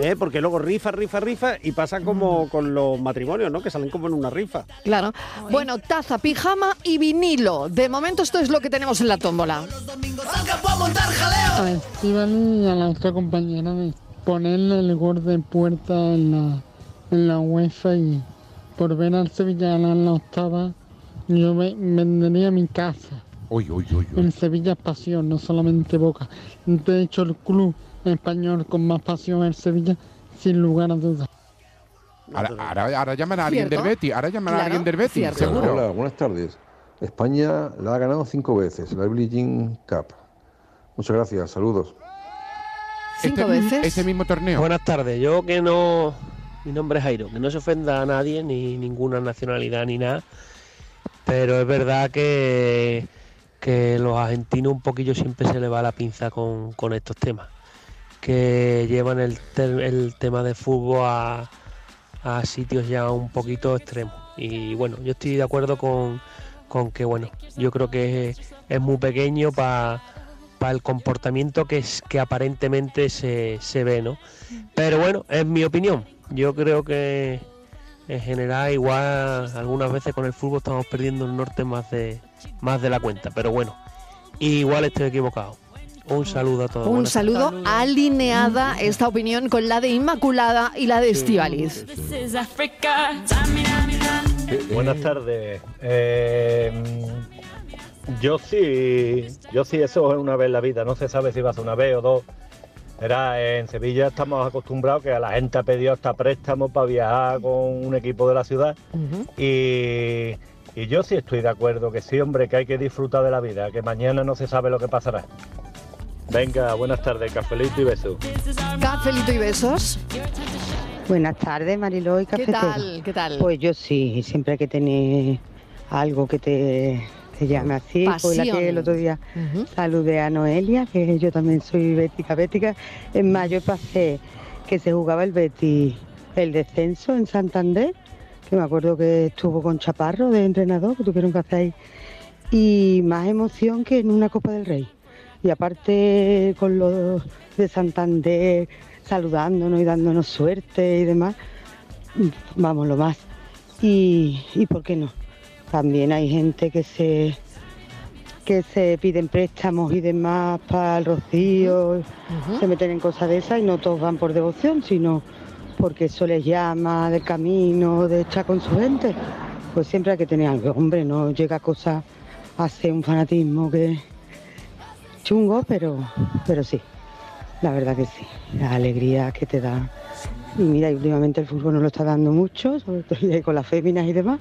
¿eh? Porque luego rifa, rifa, rifa y pasa como con los matrimonios, ¿no? Que salen como en una rifa. Claro. Bueno, taza, pijama y vinilo. De momento esto es lo que tenemos en la tómbola. A Estíbaliz y a la otra compañera de ponerle el gol de puerta en la, en la UEFA y por ver al Sevilla ganar la octava, yo ve- vendería mi casa. Uy, uy, uy, uy. En Sevilla es pasión, no solamente Boca. De hecho, el club español con más pasión es el Sevilla, sin lugar a dudas. Ahora, ahora, ahora llaman a alguien Cierto. del Betis, ahora llaman a Claro, alguien del Betis, cierto. seguro. Hola, buenas tardes. España la ha ganado cinco veces, la Billie Jean Cup. Muchas gracias, saludos. ¿Cinco este, veces? Este mismo torneo. Buenas tardes, yo que no. Mi nombre es Jairo, que no se ofenda a nadie, ni ninguna nacionalidad, ni nada. Pero es verdad que, que los argentinos un poquillo siempre se les va la pinza con, con estos temas. Que llevan el, te- el tema de fútbol a, a sitios ya un poquito extremos. Y bueno, yo estoy de acuerdo con, con que, bueno, yo creo que es, es muy pequeño para el comportamiento que, es, que aparentemente se, se ve, ¿no? Pero bueno, es mi opinión. Yo creo que en general igual algunas veces con el fútbol estamos perdiendo el norte más de, más de la cuenta. Pero bueno, igual estoy equivocado. Un saludo a todos. Un saludo alineada esta opinión con la de Inmaculada y la de Estivaliz. Buenas tardes. Eh, yo sí, yo sí, eso es una vez en la vida. No se sabe si va a ser una vez o dos. Era en Sevilla estamos acostumbrados que a la gente ha pedido hasta préstamos para viajar con un equipo de la ciudad. Y, y yo sí estoy de acuerdo que sí, hombre, que hay que disfrutar de la vida, que mañana no se sabe lo que pasará. Venga, buenas tardes, cafelito y besos. Cafelito y besos. Buenas tardes, Mariló y ¿Qué Cafetero. tal? ¿Qué tal? Pues yo sí, siempre hay que tener algo que te, te llame así. Pues la que Pasión. el otro día saludé a Noelia, que yo también soy bética, bética. En mayo pasé que se jugaba el Betis el descenso en Santander, que me acuerdo que estuvo con Chaparro de entrenador, que tuvieron que hacer ahí, y más emoción que en una Copa del Rey. Y aparte con los de Santander saludándonos y dándonos suerte y demás, vamos, lo más. Y, y por qué no. También hay gente que se que se piden préstamos y demás para el rocío, se meten en cosas de esas y no todos van por devoción, sino porque eso les llama del camino, de estar con su gente. Pues siempre hay que tener algo, hombre, no llega a cosas a ser un fanatismo que chungo, pero, pero sí, la verdad que sí, la alegría que te da. Y mira, últimamente el fútbol nos lo está dando mucho, sobre todo con las féminas y demás,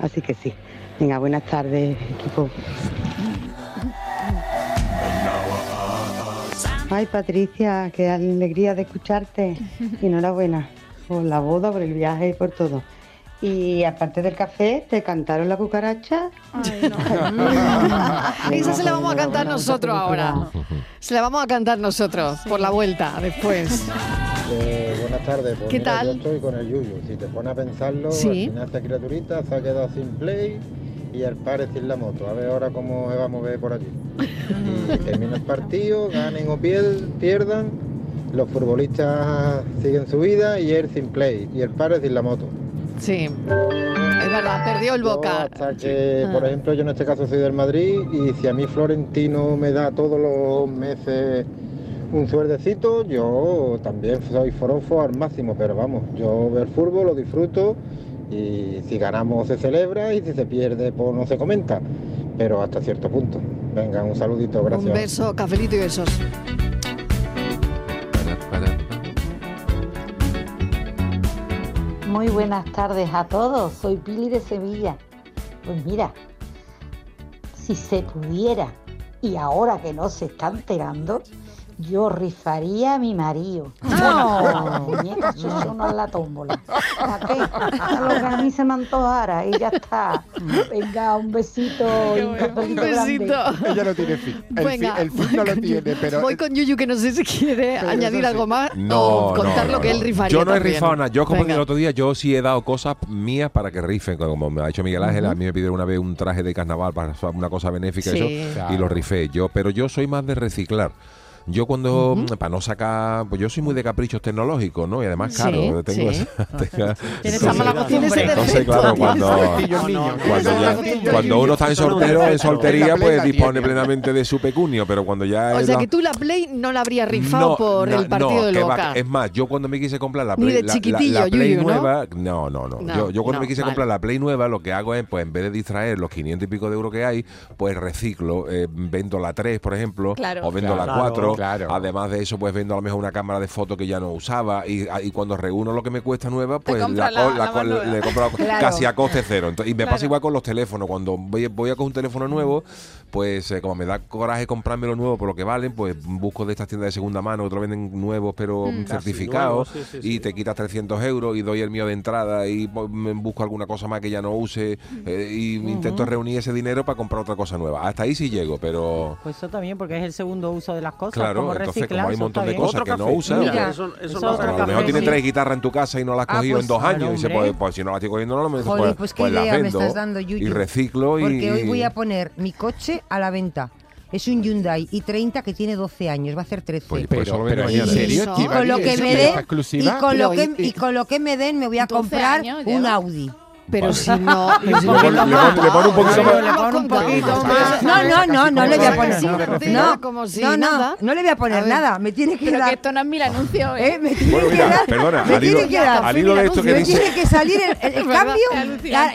así que sí. Venga, buenas tardes, equipo. Ay, Patricia, qué alegría de escucharte. [laughs] Enhorabuena por la boda, por el viaje y por todo. Y aparte del café, ¿te cantaron la cucaracha? [laughs] [laughs] Esa se la vamos a cantar nosotros ahora. Se la vamos a cantar nosotros por la vuelta después. Eh, buenas tardes. Pues ¿Qué mira, tal? Yo estoy con el Yuyu. Si te pones a pensarlo, Sí. al final esta criaturita se ha quedado sin play y el padre sin la moto. A ver ahora cómo se va a mover por aquí. [laughs] Y termina el partido, ganen o pier- pierdan, los futbolistas siguen su vida y él sin play y el padre sin la moto. Sí, es verdad, perdió el Boca. Hasta que, por ejemplo, yo en este caso soy del Madrid y si a mí Florentino me da todos los meses un suerdecito, yo también soy forofo al máximo, pero vamos, yo veo el fútbol, lo disfruto y si ganamos se celebra y si se pierde pues no se comenta, pero hasta cierto punto. Venga, un saludito, gracias. Un beso, cafelito y besos. Muy buenas tardes a todos, soy Pili de Sevilla. Pues mira, si se pudiera, y ahora que no se está enterando, yo rifaría a mi marido. Una muñeca chuchona en la tómbola. ¿Para qué? A lo que a mí se me antojara y ya está. Venga, un besito un grande. Ella no tiene fin. El, Venga, fin, el fin no lo tiene, pero Voy con Yuyu que no sé si quiere Pero añadir eso sí. algo más No, o contar no, lo no, que no. él rifaría. Yo no he también. rifado nada. Yo, como Venga. dije el otro día, yo sí he dado cosas mías para que rifen. Como me ha dicho Miguel Ángel, a mí me pidieron una vez un traje de carnaval para una cosa benéfica Sí. eso, Claro. y lo rifé. Yo, pero yo soy más de reciclar. Yo cuando, mm, para no sacar, pues yo soy muy de caprichos tecnológicos, ¿no? Y además, Sí, claro, tengo sí. esa... [laughs] tenga- Tienes esa mala costumbre. Entonces, claro, cuando, cuando, ya- cuando uno está en soltero, en soltería, pues dispone plenamente de su pecunio, pero cuando ya O sea la- que tú la Play no la habrías rifado no, por no, el partido no, va, Boca. es más, yo cuando me quise comprar la Ni Play, de la- la- chiquitillo, la, Play nueva, no, no, no. No, yo, yo cuando no, me quise vale. comprar la Play nueva, lo que hago es, pues en vez de distraer los 500 y pico de euros que hay, pues reciclo, eh, vendo la 3, por ejemplo, Claro. o vendo Claro, la 4. Claro. Además de eso, pues vendo a lo mejor una cámara de fotos que ya no usaba y, y cuando reúno lo que me cuesta nueva, pues la, la- la la le compro Claro. casi a coste cero. Entonces, y me Claro. pasa igual con los teléfonos. Cuando voy, voy a coger un teléfono nuevo, pues eh, como me da coraje comprármelo nuevo por lo que valen, pues busco de estas tiendas de segunda mano lo venden nuevos pero Mm. certificados sí, sí, y sí. te quitas 300 euros y doy el mío de entrada y pues, me busco alguna cosa más que ya no use eh, y intento reunir ese dinero para comprar otra cosa nueva. Hasta ahí sí llego, pero... Pues eso también, porque es el segundo uso de las cosas. Claro, como entonces reciclar, como hay un montón de cosas que no café. usa, Mira, eso- eso Eso no a lo café, mejor tiene sí. tres guitarras en tu casa y no las has Ah, cogido pues, en dos claro, años y dice, hombre. pues, pues si no las estoy cogiendo no lo me Jolín, pues, pues qué pues las idea me estás dando, Yuyu. y reciclo y... Porque hoy voy a poner mi coche a la venta. Es un Hyundai i30 que tiene 12 años, va a hacer 13. Pues, pues eso lo vendo pero mañana. ¿en serio? y con lo que me den y exclusiva? con lo Pero, que, y- y con lo que me den me voy a 12 comprar años un. Audi. [laughs] Pero si no... Le pone- le le pone un poquito más. Le pone un poquito más. No, no, no, no le voy a poner. No, si no, como si no, no, nada. no le voy a poner nada. Me tiene que Pero que dar. esto no es mil anuncios, ¿eh? ¿eh? Me tiene Bueno, que mira, dar. perdona, me al tiene hilo, que dar. al hilo de esto que me dice... tiene que salir el, el- [laughs] el cambio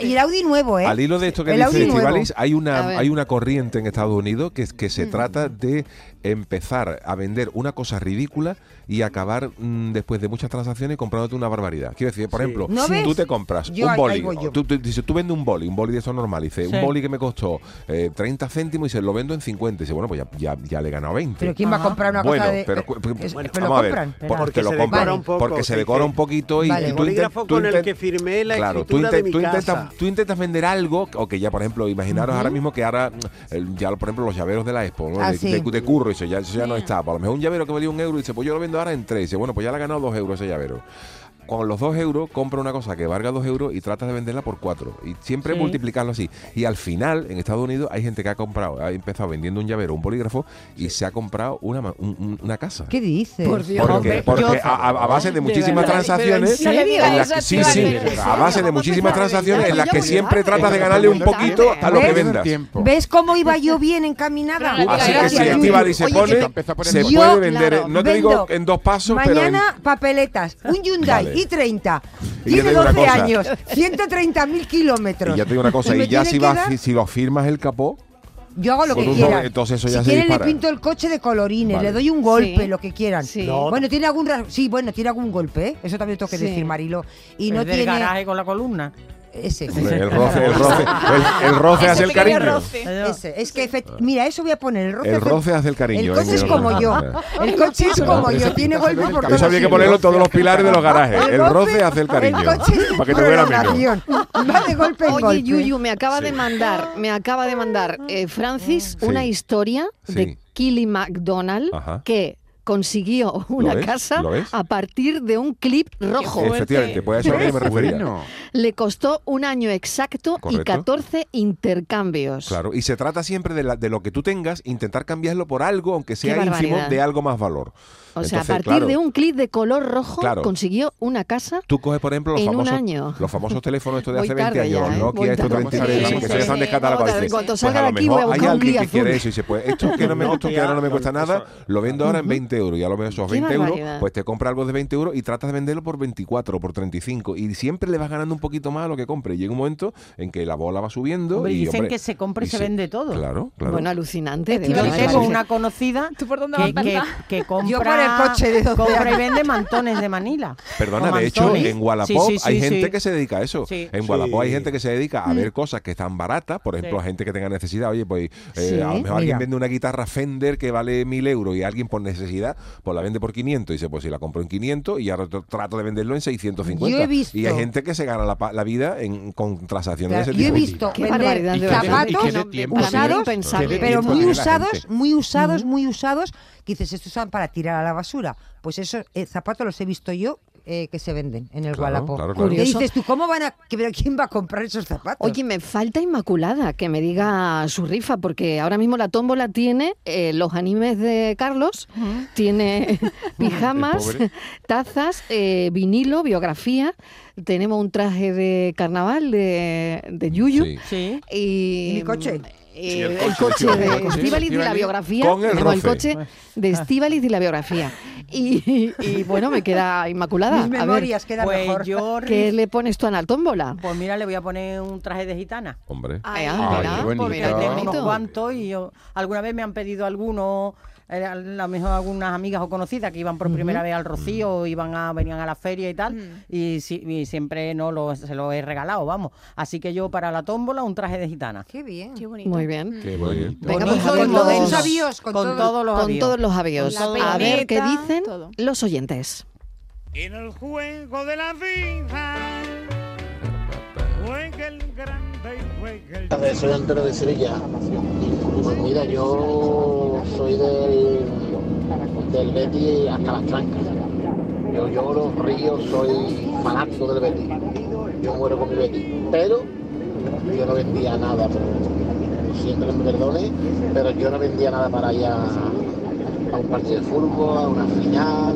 y el Audi nuevo, ¿eh? Al hilo de esto que El dice. Estivalis, hay una, hay una corriente en Estados Unidos que, que Mm. se trata de empezar a vender una cosa ridícula y acabar mm, después de muchas transacciones comprándote una barbaridad. Quiero decir, por Sí. ejemplo, ¿No tú te compras Yo un boli, tú, tú- dices, tú vendes un boli, un boli de esos normales, dice, Sí. un boli que me costó eh, 30 céntimos y se lo vendo en 50. Y dice, bueno, pues ya, ya, ya le he ganado 20. Pero ¿quién va a comprar una bueno, cosa de.? pero, eh, cu- cu- es- bueno, pero lo vamos a ver, Porque que lo se compran, decora un poco, porque se decora un poquito y, Vale. y El tú, tú con el que firmé la Claro, tú, de mi tú intentas, tú intentas vender algo, o que ya, por ejemplo, imaginaros ahora mismo que ahora, mm, el- ya, por ejemplo, los llaveros de la Expo, ¿no? Ah, de, sí. de- de curro, eso ya, eso ya no está. Por lo mejor un llavero que valía un euro y dice, pues yo lo vendo ahora en tres. Dice, bueno, pues ya le ha ganado dos euros ese llavero. Con los dos euros compra una cosa que valga dos euros y tratas de venderla por cuatro. Y siempre Sí. multiplicarlo así. Y al final, en Estados Unidos, hay gente que ha comprado, ha empezado vendiendo un llavero, un bolígrafo, y se ha comprado una, ma- un- un- una casa. ¿Qué dices? Por Dios. Porque, Hombre, porque yo- a, a- a base de muchísimas transacciones, en las que, sí, sí, a base de muchísimas transacciones en las que siempre tratas de ganarle un poquito a lo que vendas. ¿Ves cómo iba yo [laughs] bien encaminada? Así que si Yuyu. se pone, se puede vender, claro, no te digo en dos pasos, pero Mañana papeletas, un Hyundai Vale. i30, Y tiene te digo una 12 cosa. años, 130.000 kilómetros. y ya te digo una cosa, y ya si, vas, dar- si, si lo firmas el capó, Yo hago lo que un quiera. doble- entonces eso ya si se quieren le pinto el coche de colorines, Vale. le doy un golpe, Sí. lo que quieran. Sí. No, Bueno, tiene algún ra- sí, bueno, tiene algún golpe, ¿eh? eso también tengo que Sí. decir, Marilo. Y El no tiene garaje con la columna. Ese. el roce, el roce, [laughs] el, el roce hace el cariño. Ese, es que efect- mira, eso voy a poner el roce. El hace- roce hace el cariño. El coche es como yo. El coche es como yo, tiene golpe por Eso todos habría que sitios. ponerlo en todos los pilares de los garajes. El roce hace el cariño. El coche es Para que te duela menos. Va de golpe en Oye, golpe. Yuyu, me acaba Sí. de mandar, me acaba de mandar eh, Francis Sí. una historia Sí. de Killy McDonald Ajá. que consiguió una ves? casa a partir de un clip rojo. Efectivamente, pues a eso es a lo que me refería. Bueno. Le costó un año exacto Correcto. y 14 intercambios. Claro, y se trata siempre de, la- de lo que tú tengas, intentar cambiarlo por algo, aunque sea ínfimo, de algo más valor. O sea, Entonces, a partir claro, de un clip de color rojo Claro. consiguió una casa. Tú coges, por ejemplo, los en un famosos, año. los famosos teléfonos estos de hace 20 tarde años, ya, ¿eh? Nokia, estos tarde. 33, Vamos que se a ver, Dices, cuando Pues salga a de lo aquí voy a mejor hay buscar un alguien que quiere eso y dice, pues esto que no me [laughs] costó, que ahora no me cuesta nada, lo vendo ahora en 20 euros y a lo mejor esos Qué 20 euros, pues te compra algo de 20 euros y tratas de venderlo por 24 o por 35 y siempre le vas ganando un poquito más a lo que compre. Y llega un momento en que la bola va subiendo Hombre, y, dicen hombre, que se compra y se se- vende todo. Claro, claro. Bueno, alucinante. de Yo tengo parece. una conocida ¿Tú por dónde que, vas, que [laughs] compra, Por el coche de 12 compra y vende mantones de Manila. Perdona, de hecho, en Wallapop Sí, sí, hay sí, gente que se dedica a eso. Sí. En Sí. Wallapop hay gente que se dedica a ver cosas que están baratas, por ejemplo, Sí. a gente que tenga necesidad. Oye, pues eh, Sí, a lo mejor mira. alguien vende una guitarra Fender que vale mil euros y alguien por necesidad, pues la vende por 500. Y dice, pues si la compro en 500 y ahora tr- trato de venderlo en 650. Yo he visto- Y hay gente que se gana la, vida en, con transacciones de ese yo he tipo. visto vender zapatos usados, pero muy usados, muy usados, muy usados, que dices, estos son para tirar a la basura. Pues esos eh, zapatos los he visto yo eh, que se venden en el Claro, Wallapop. claro, claro. ¿Qué Curioso. dices tú? ¿Cómo van a...? que- pero ¿Quién va a comprar esos zapatos? Oye, me falta Inmaculada que me diga su rifa, porque ahora mismo la tómbola tiene eh, los animes de Carlos, tiene [laughs] pijamas, tazas, eh, vinilo, biografía, tenemos un traje de carnaval de, de Yuyu Sí. Y... ¿Y mi coche? Eh, el el, coche, de de y la biografía. con el coche de Estíbaliz y la biografía. Y, y, bueno, me queda Inmaculada. Mis A ver, memorias quedan Pues mejor. yo, [laughs] ¿qué le pones tú a la tómbola? pues mira, le voy a poner un traje de gitana. Hombre. Ay, Ay, mira, qué bonito. porque tengo unos cuantos y yo, alguna vez me han pedido algunos, eh, a lo mejor algunas amigas o conocidas que iban por primera vez al Rocío, iban a, venían a la feria y tal, y, si- y siempre no lo, se lo he regalado, vamos. Así que yo para la tómbola un traje de gitana. Qué bien. Qué bonito. Muy bien. Qué bonito. Venga, y con moderno. todos- avíos, con con todo- todos los con avíos. todos los avíos. Con A ver qué dicen todo. los oyentes. En el juego de la vida juega el grande y juega el Soy Antonio de Sevilla. Pues mira, yo soy del, del Betty hasta las trancas. Yo lloro, río, soy fanático del Betty. Yo muero con mi Betty. Pero yo no vendía nada, siempre me perdone, pero yo no vendía nada para ir a, un partido de fútbol, a una final.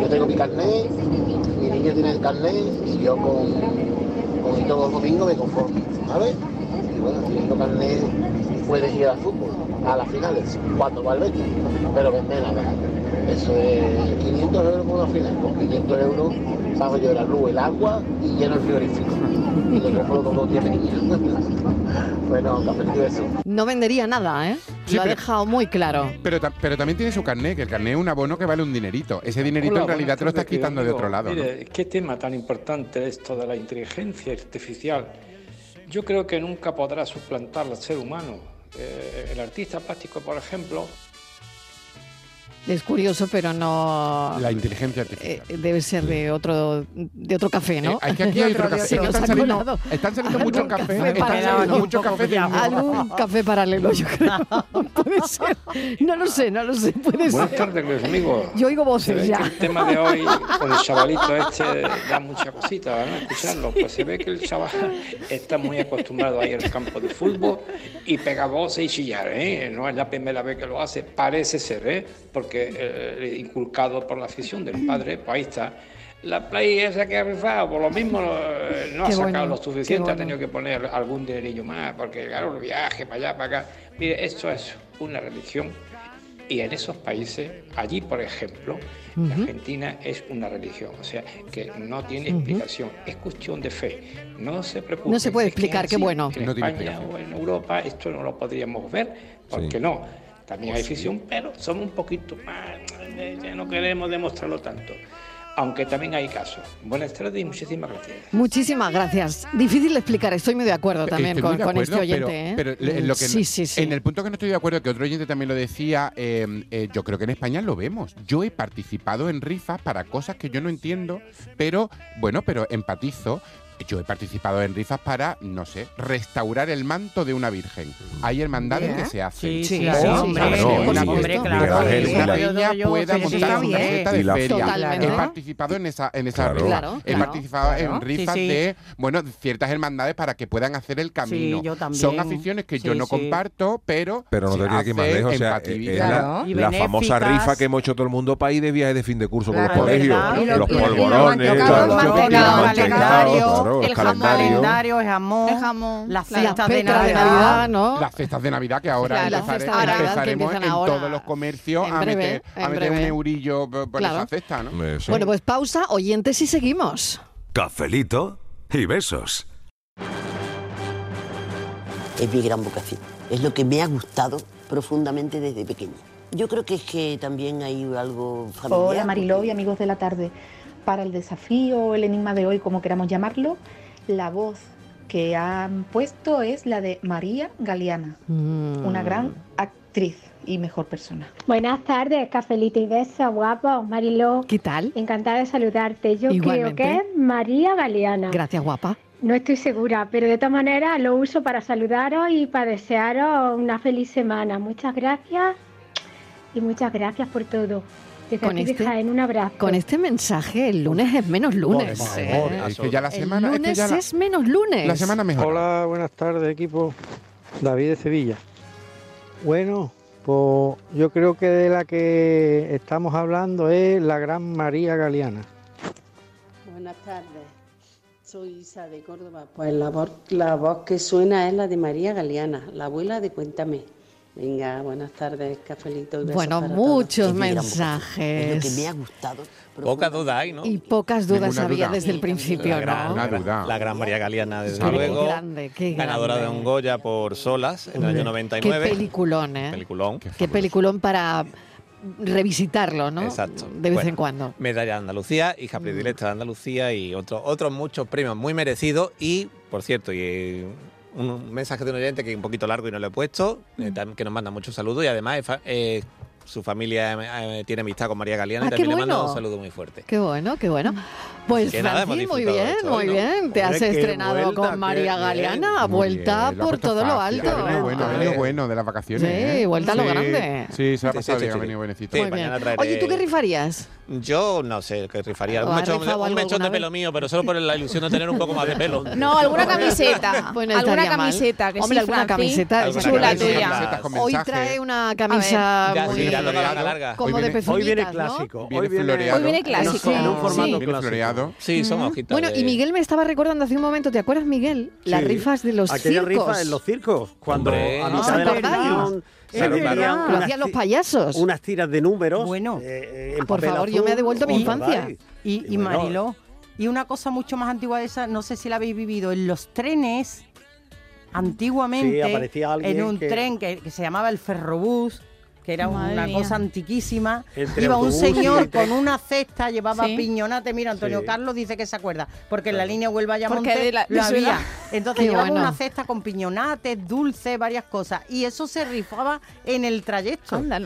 Yo tengo mi carnet, mi niño tiene el carnet y yo con, con ir todos los domingos me conformo, ¿sabes? Y bueno, teniendo carnet puedes ir al fútbol, a las finales, cuando va el Betis, pero vende nada. Eso es 500 euros por una final, con 500 euros pago yo la luz, el agua y lleno el frigorífico. Y le compro todos los días bueno, y beso. No vendería nada, ¿eh? Sí, Lo ha pero- dejado muy claro. Pero, pero también tiene su carné, que el carné es un abono que vale un dinerito. Ese dinerito Hola, en realidad te lo estás quitando de otro lado. ¿no? Mire, qué tema tan importante es esto de la inteligencia artificial. Yo creo que nunca podrá suplantar al ser humano. Eh, el artista plástico, por ejemplo, Es curioso, pero no... La inteligencia artificial. eh, debe ser de otro de otro café, ¿no? Eh, es que aquí hay otro [laughs] café. Están ha saliendo- están saliendo muchos cafés, café están paralelo. saliendo muchos cafés. Algún café paralelo, yo creo. [laughs] Puede ser. No lo sé, no lo sé. Puede Buenas ser. tardes, queridos amigos. Yo oigo voces ya. el tema de hoy con el chavalito este da mucha cosita, ¿no? Escucharlo. Pues se ve que el chaval está muy acostumbrado a ir al campo de fútbol y pega voces y chillar, ¿eh? No es la primera vez que lo hace, parece ser, ¿eh? Porque eh, inculcado por la afición del padre, pues ahí está. La play esa que ha rifado, por lo mismo eh, no ha Qué sacado bueno, lo suficiente, qué ha bueno. tenido que poner algún dinerillo más, porque claro, el viaje para allá, para acá. Mire, esto es una religión y en esos países, allí por ejemplo, en Ujú. Argentina es una religión, o sea, que no tiene Ujú. explicación, es cuestión de fe. No se preocupe. No se puede explicar, qué bueno. En No tiene España o en Europa esto no lo podríamos ver, porque no. También hay ficción, pero somos un poquito más, eh, ya no queremos demostrarlo tanto. Aunque también hay casos. Buenas tardes y muchísimas gracias. Muchísimas gracias. Difícil de explicar, estoy muy de acuerdo también con, con este oyente. pero, ¿eh? pero en lo que sí, sí, sí. En el punto que no estoy de acuerdo, que otro oyente también lo decía, eh, eh, yo creo que en España lo vemos. Yo he participado en rifas para cosas que yo no entiendo, pero bueno, pero empatizo. Yo he participado en rifas para, no sé, restaurar el manto de una virgen. Hay hermandades Bien. que se hacen. Sí, sí, Oh, sí, hombre, claro, una que peña yo- yo- pueda montar una bien. caseta de feria. Totalmente. He participado en esa, en esa Claro. rifa. Claro, He claro. participado Claro. en rifas Sí, sí. de, bueno, ciertas hermandades para que puedan hacer el camino. yo también. Son aficiones que yo no sí. comparto, pero Pero no te tienes que ir más lejos. O sea, eh, es la, la famosa rifa que hemos hecho todo el mundo para ir de viaje de fin de curso Claro, con los colegios. Los polvorones, los mantecados, claro, el los jamón, calendario, el jamón, El jamón, las claro. cestas de Navidad. Navidad, ¿no? Las cestas de Navidad que ahora Claro, empezare- Navidad empezaremos en ahora todos los comercios en a breve, meter, a en meter un eurillo por, por Claro. esa cesta, ¿no? Eso. Bueno, pues pausa, oyentes y seguimos. Cafelito y besos. Es mi gran vocación. Es lo que me ha gustado profundamente desde pequeña. Yo creo que es que también hay algo familiar. Hola Mariló y amigos de la tarde. Para el desafío o el enigma de hoy, como queramos llamarlo, la voz que han puesto es la de María Galeana, una gran actriz y mejor persona. Buenas tardes, cafelito y besos, guapo, Mariló. ¿Qué tal? Encantada de saludarte. Yo Igualmente. creo que es María Galeana. Gracias, guapa. No estoy segura, pero de todas maneras lo uso para saludaros y para desearos una feliz semana. Muchas gracias y muchas gracias por todo. Desde Con este- Jaén, un abrazo. Con este mensaje, el lunes es menos lunes. Por ¿eh? favor, es que ya la semana- El es que lunes ya la- es menos lunes. La semana mejor. Hola, buenas tardes equipo. David de Sevilla. Bueno, pues yo creo que de la que estamos hablando es la gran María Galeana. Buenas tardes, soy Isa de Córdoba. Pues la voz, la voz que suena es la de María Galeana, la abuela de Cuéntame. Venga, buenas tardes, cafelito. y Bueno, muchos mensajes. Es lo que me ha gustado. Poca duda hay, ¿no? Y pocas dudas Ninguna había duda. desde el principio, la gran, ¿no? la gran- la gran María Galeana, desde Qué luego. grande, qué ganadora de un Goya por Solas en el año Qué 99. peliculón, ¿eh? Peliculón. Qué peliculón para revisitarlo, ¿no? Exacto. De vez Bueno, en cuando. Medalla de Andalucía, hija predilecta de Andalucía y otros otros muchos premios muy merecidos. Y, por cierto, y eh, un mensaje de un oyente que es un poquito largo y no lo he puesto, eh, tam- que nos manda muchos saludos y además es eh, su familia eh, tiene amistad con María Galeana Ah, y qué también le manda bueno. un saludo muy fuerte. Qué bueno, qué bueno. Pues Que nada, Francis, muy bien, esto muy ¿no? bien. Te has Hombre, estrenado vuelta, con María bien. Galeana, Muy vuelta bien, lo por todo lo fácil. alto. Ha venido bueno, ha venido bueno de las vacaciones. Sí, ¿eh? vuelta a lo Sí, grande. Sí, se ha pasado sí, bien, sí, ha sí. venido buenecito. Sí, Muy bien. mañana traeré- Oye, ¿tú qué rifarías? Yo no sé qué rifaría. ¿O Un mechón, un mechón de alguna pelo vez? mío, pero solo por la ilusión de tener un poco más de pelo. [laughs] No, alguna camiseta. [laughs] Pues no alguna camiseta, que Hombre, sí, alguna camiseta. Chula tuya. Hoy trae una camisa muy larga, larga. como Hoy de viene- Hoy viene ¿no? clásico. Viene hoy viene, floreado. Hoy viene clásico. En un, en un Sí. formato clásico. floreado. Sí, son hojitas. Bueno, de- y Miguel me estaba recordando hace un momento, ¿te acuerdas, Miguel? Las Sí. rifas de los Aquella circos. rifa en los circos, cuando Hombre. a Ah, de hacían los payasos. unas tiras de números. Bueno. eh, en Por papel favor, yo me he devuelto a mi ¿os infancia. Y, y bueno, Mariló, y una cosa mucho más antigua de esa, no sé si la habéis vivido, en los trenes, antiguamente, Sí, aparecía alguien en un que- tren que, que se llamaba el ferrobús, que era Madre una mía. cosa antiquísima, Entre iba un señor con una cesta, llevaba Sí. piñonate, mira, Antonio Sí. Carlos dice que se acuerda, porque en la línea Porque Huelva-Ayamonte de la- lo suena. había. Entonces [laughs] Qué llevaba bueno. una cesta con piñonates, dulces, varias cosas, y eso se rifaba en el trayecto. Anda,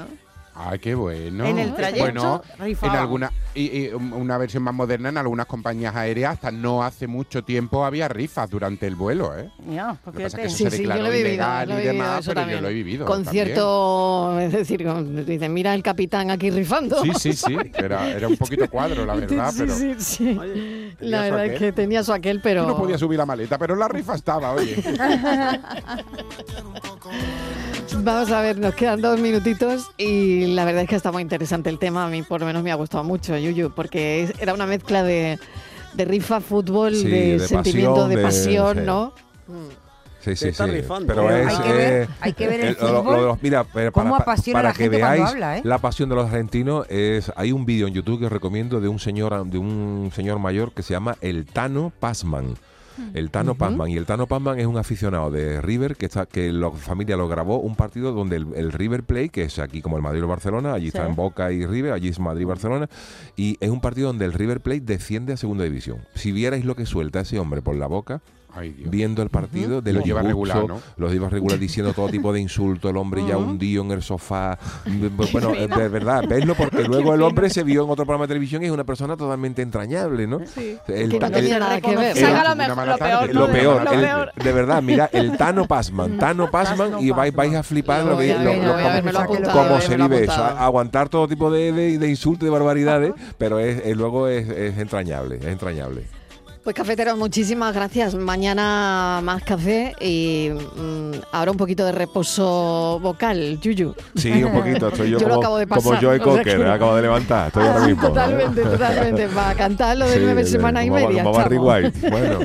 ¿no? Ay, qué bueno. En el trayecto, Bueno, en alguna y, y una versión más moderna en algunas compañías aéreas hasta no hace mucho tiempo había rifas durante el vuelo, ¿eh? Ya, pues Lo que pasa eso se declaró ilegal lo he y vivido, demás, eso pero también. yo lo he vivido. Concierto, es decir, con- dicen, mira el capitán aquí rifando. Sí, sí, sí. [laughs] Era, era un poquito cuadro, la verdad, Sí, pero. sí, sí. La verdad es que tenía su aquel, pero... No podía subir la maleta, pero la rifa estaba, oye. [laughs] [laughs] Vamos a ver, nos quedan dos minutitos y la verdad es que está muy interesante el tema. A mí por lo menos me ha gustado mucho, Yuyu, porque es- era una mezcla de, de rifa, fútbol, Sí, de, de sentimiento, pasión, de de- pasión, sí. ¿no? Sí, sí, sí. rifando. Pero Hay es. que ver- eh, hay que ver el lo- lo- fútbol, lo- mira, pero cómo para, para la que gente veáis habla, ¿eh? la pasión de los argentinos, es hay un vídeo en YouTube que os recomiendo de un señor, de un señor mayor que se llama El Tano Pazman. El Tano Pazman. Y el Tano Pazman es un aficionado de River que está que la familia lo grabó un partido donde el, el River Play, que es aquí como el Madrid o el Barcelona, allí Sí. está en Boca y River, allí es Madrid y Barcelona, y es un partido donde el River Plate desciende a segunda división. Si vierais lo que suelta ese hombre por la boca, viendo el partido, de Lo los lleva disgustos, regular, ¿no? Los lleva regular diciendo todo tipo de insultos, el hombre ya hundido en el sofá. Bueno, de verdad, vedlo porque [laughs] luego el hombre se vio en otro programa de televisión y es una persona totalmente entrañable, ¿no? Sí. El Que no nada que ver. Saca lo, lo peor. tarde. ¿no? lo peor, Lo el- peor. de verdad, mira, el Tano Pasman, Tano Pasman, y vais, vais a flipar Lo que, cómo eh, se vive eso, aguantar todo tipo de, de, de insultos y de barbaridades, pero es, es- luego es, es entrañable, es entrañable. Pues cafeteros, muchísimas gracias. Mañana más café y mm, ahora un poquito de reposo vocal, Yuyu. Sí, un poquito, estoy yo, [laughs] Yo lo como, acabo de como pasar, Joy o sea Cocker, que- acabo de levantar, estoy ahora mismo. ¿no? Totalmente, totalmente. Para cantar lo de Sí, nueve semanas y como- media. como Barry. White. Bueno,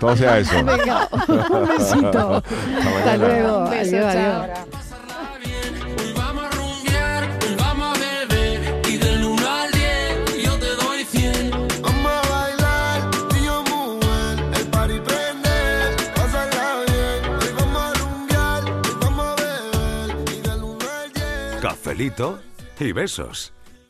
todo sea eso. [laughs] Venga, un besito. [laughs] Hasta mañana. luego. Un beso, Adiós, chao. adiós. Cafelito y besos.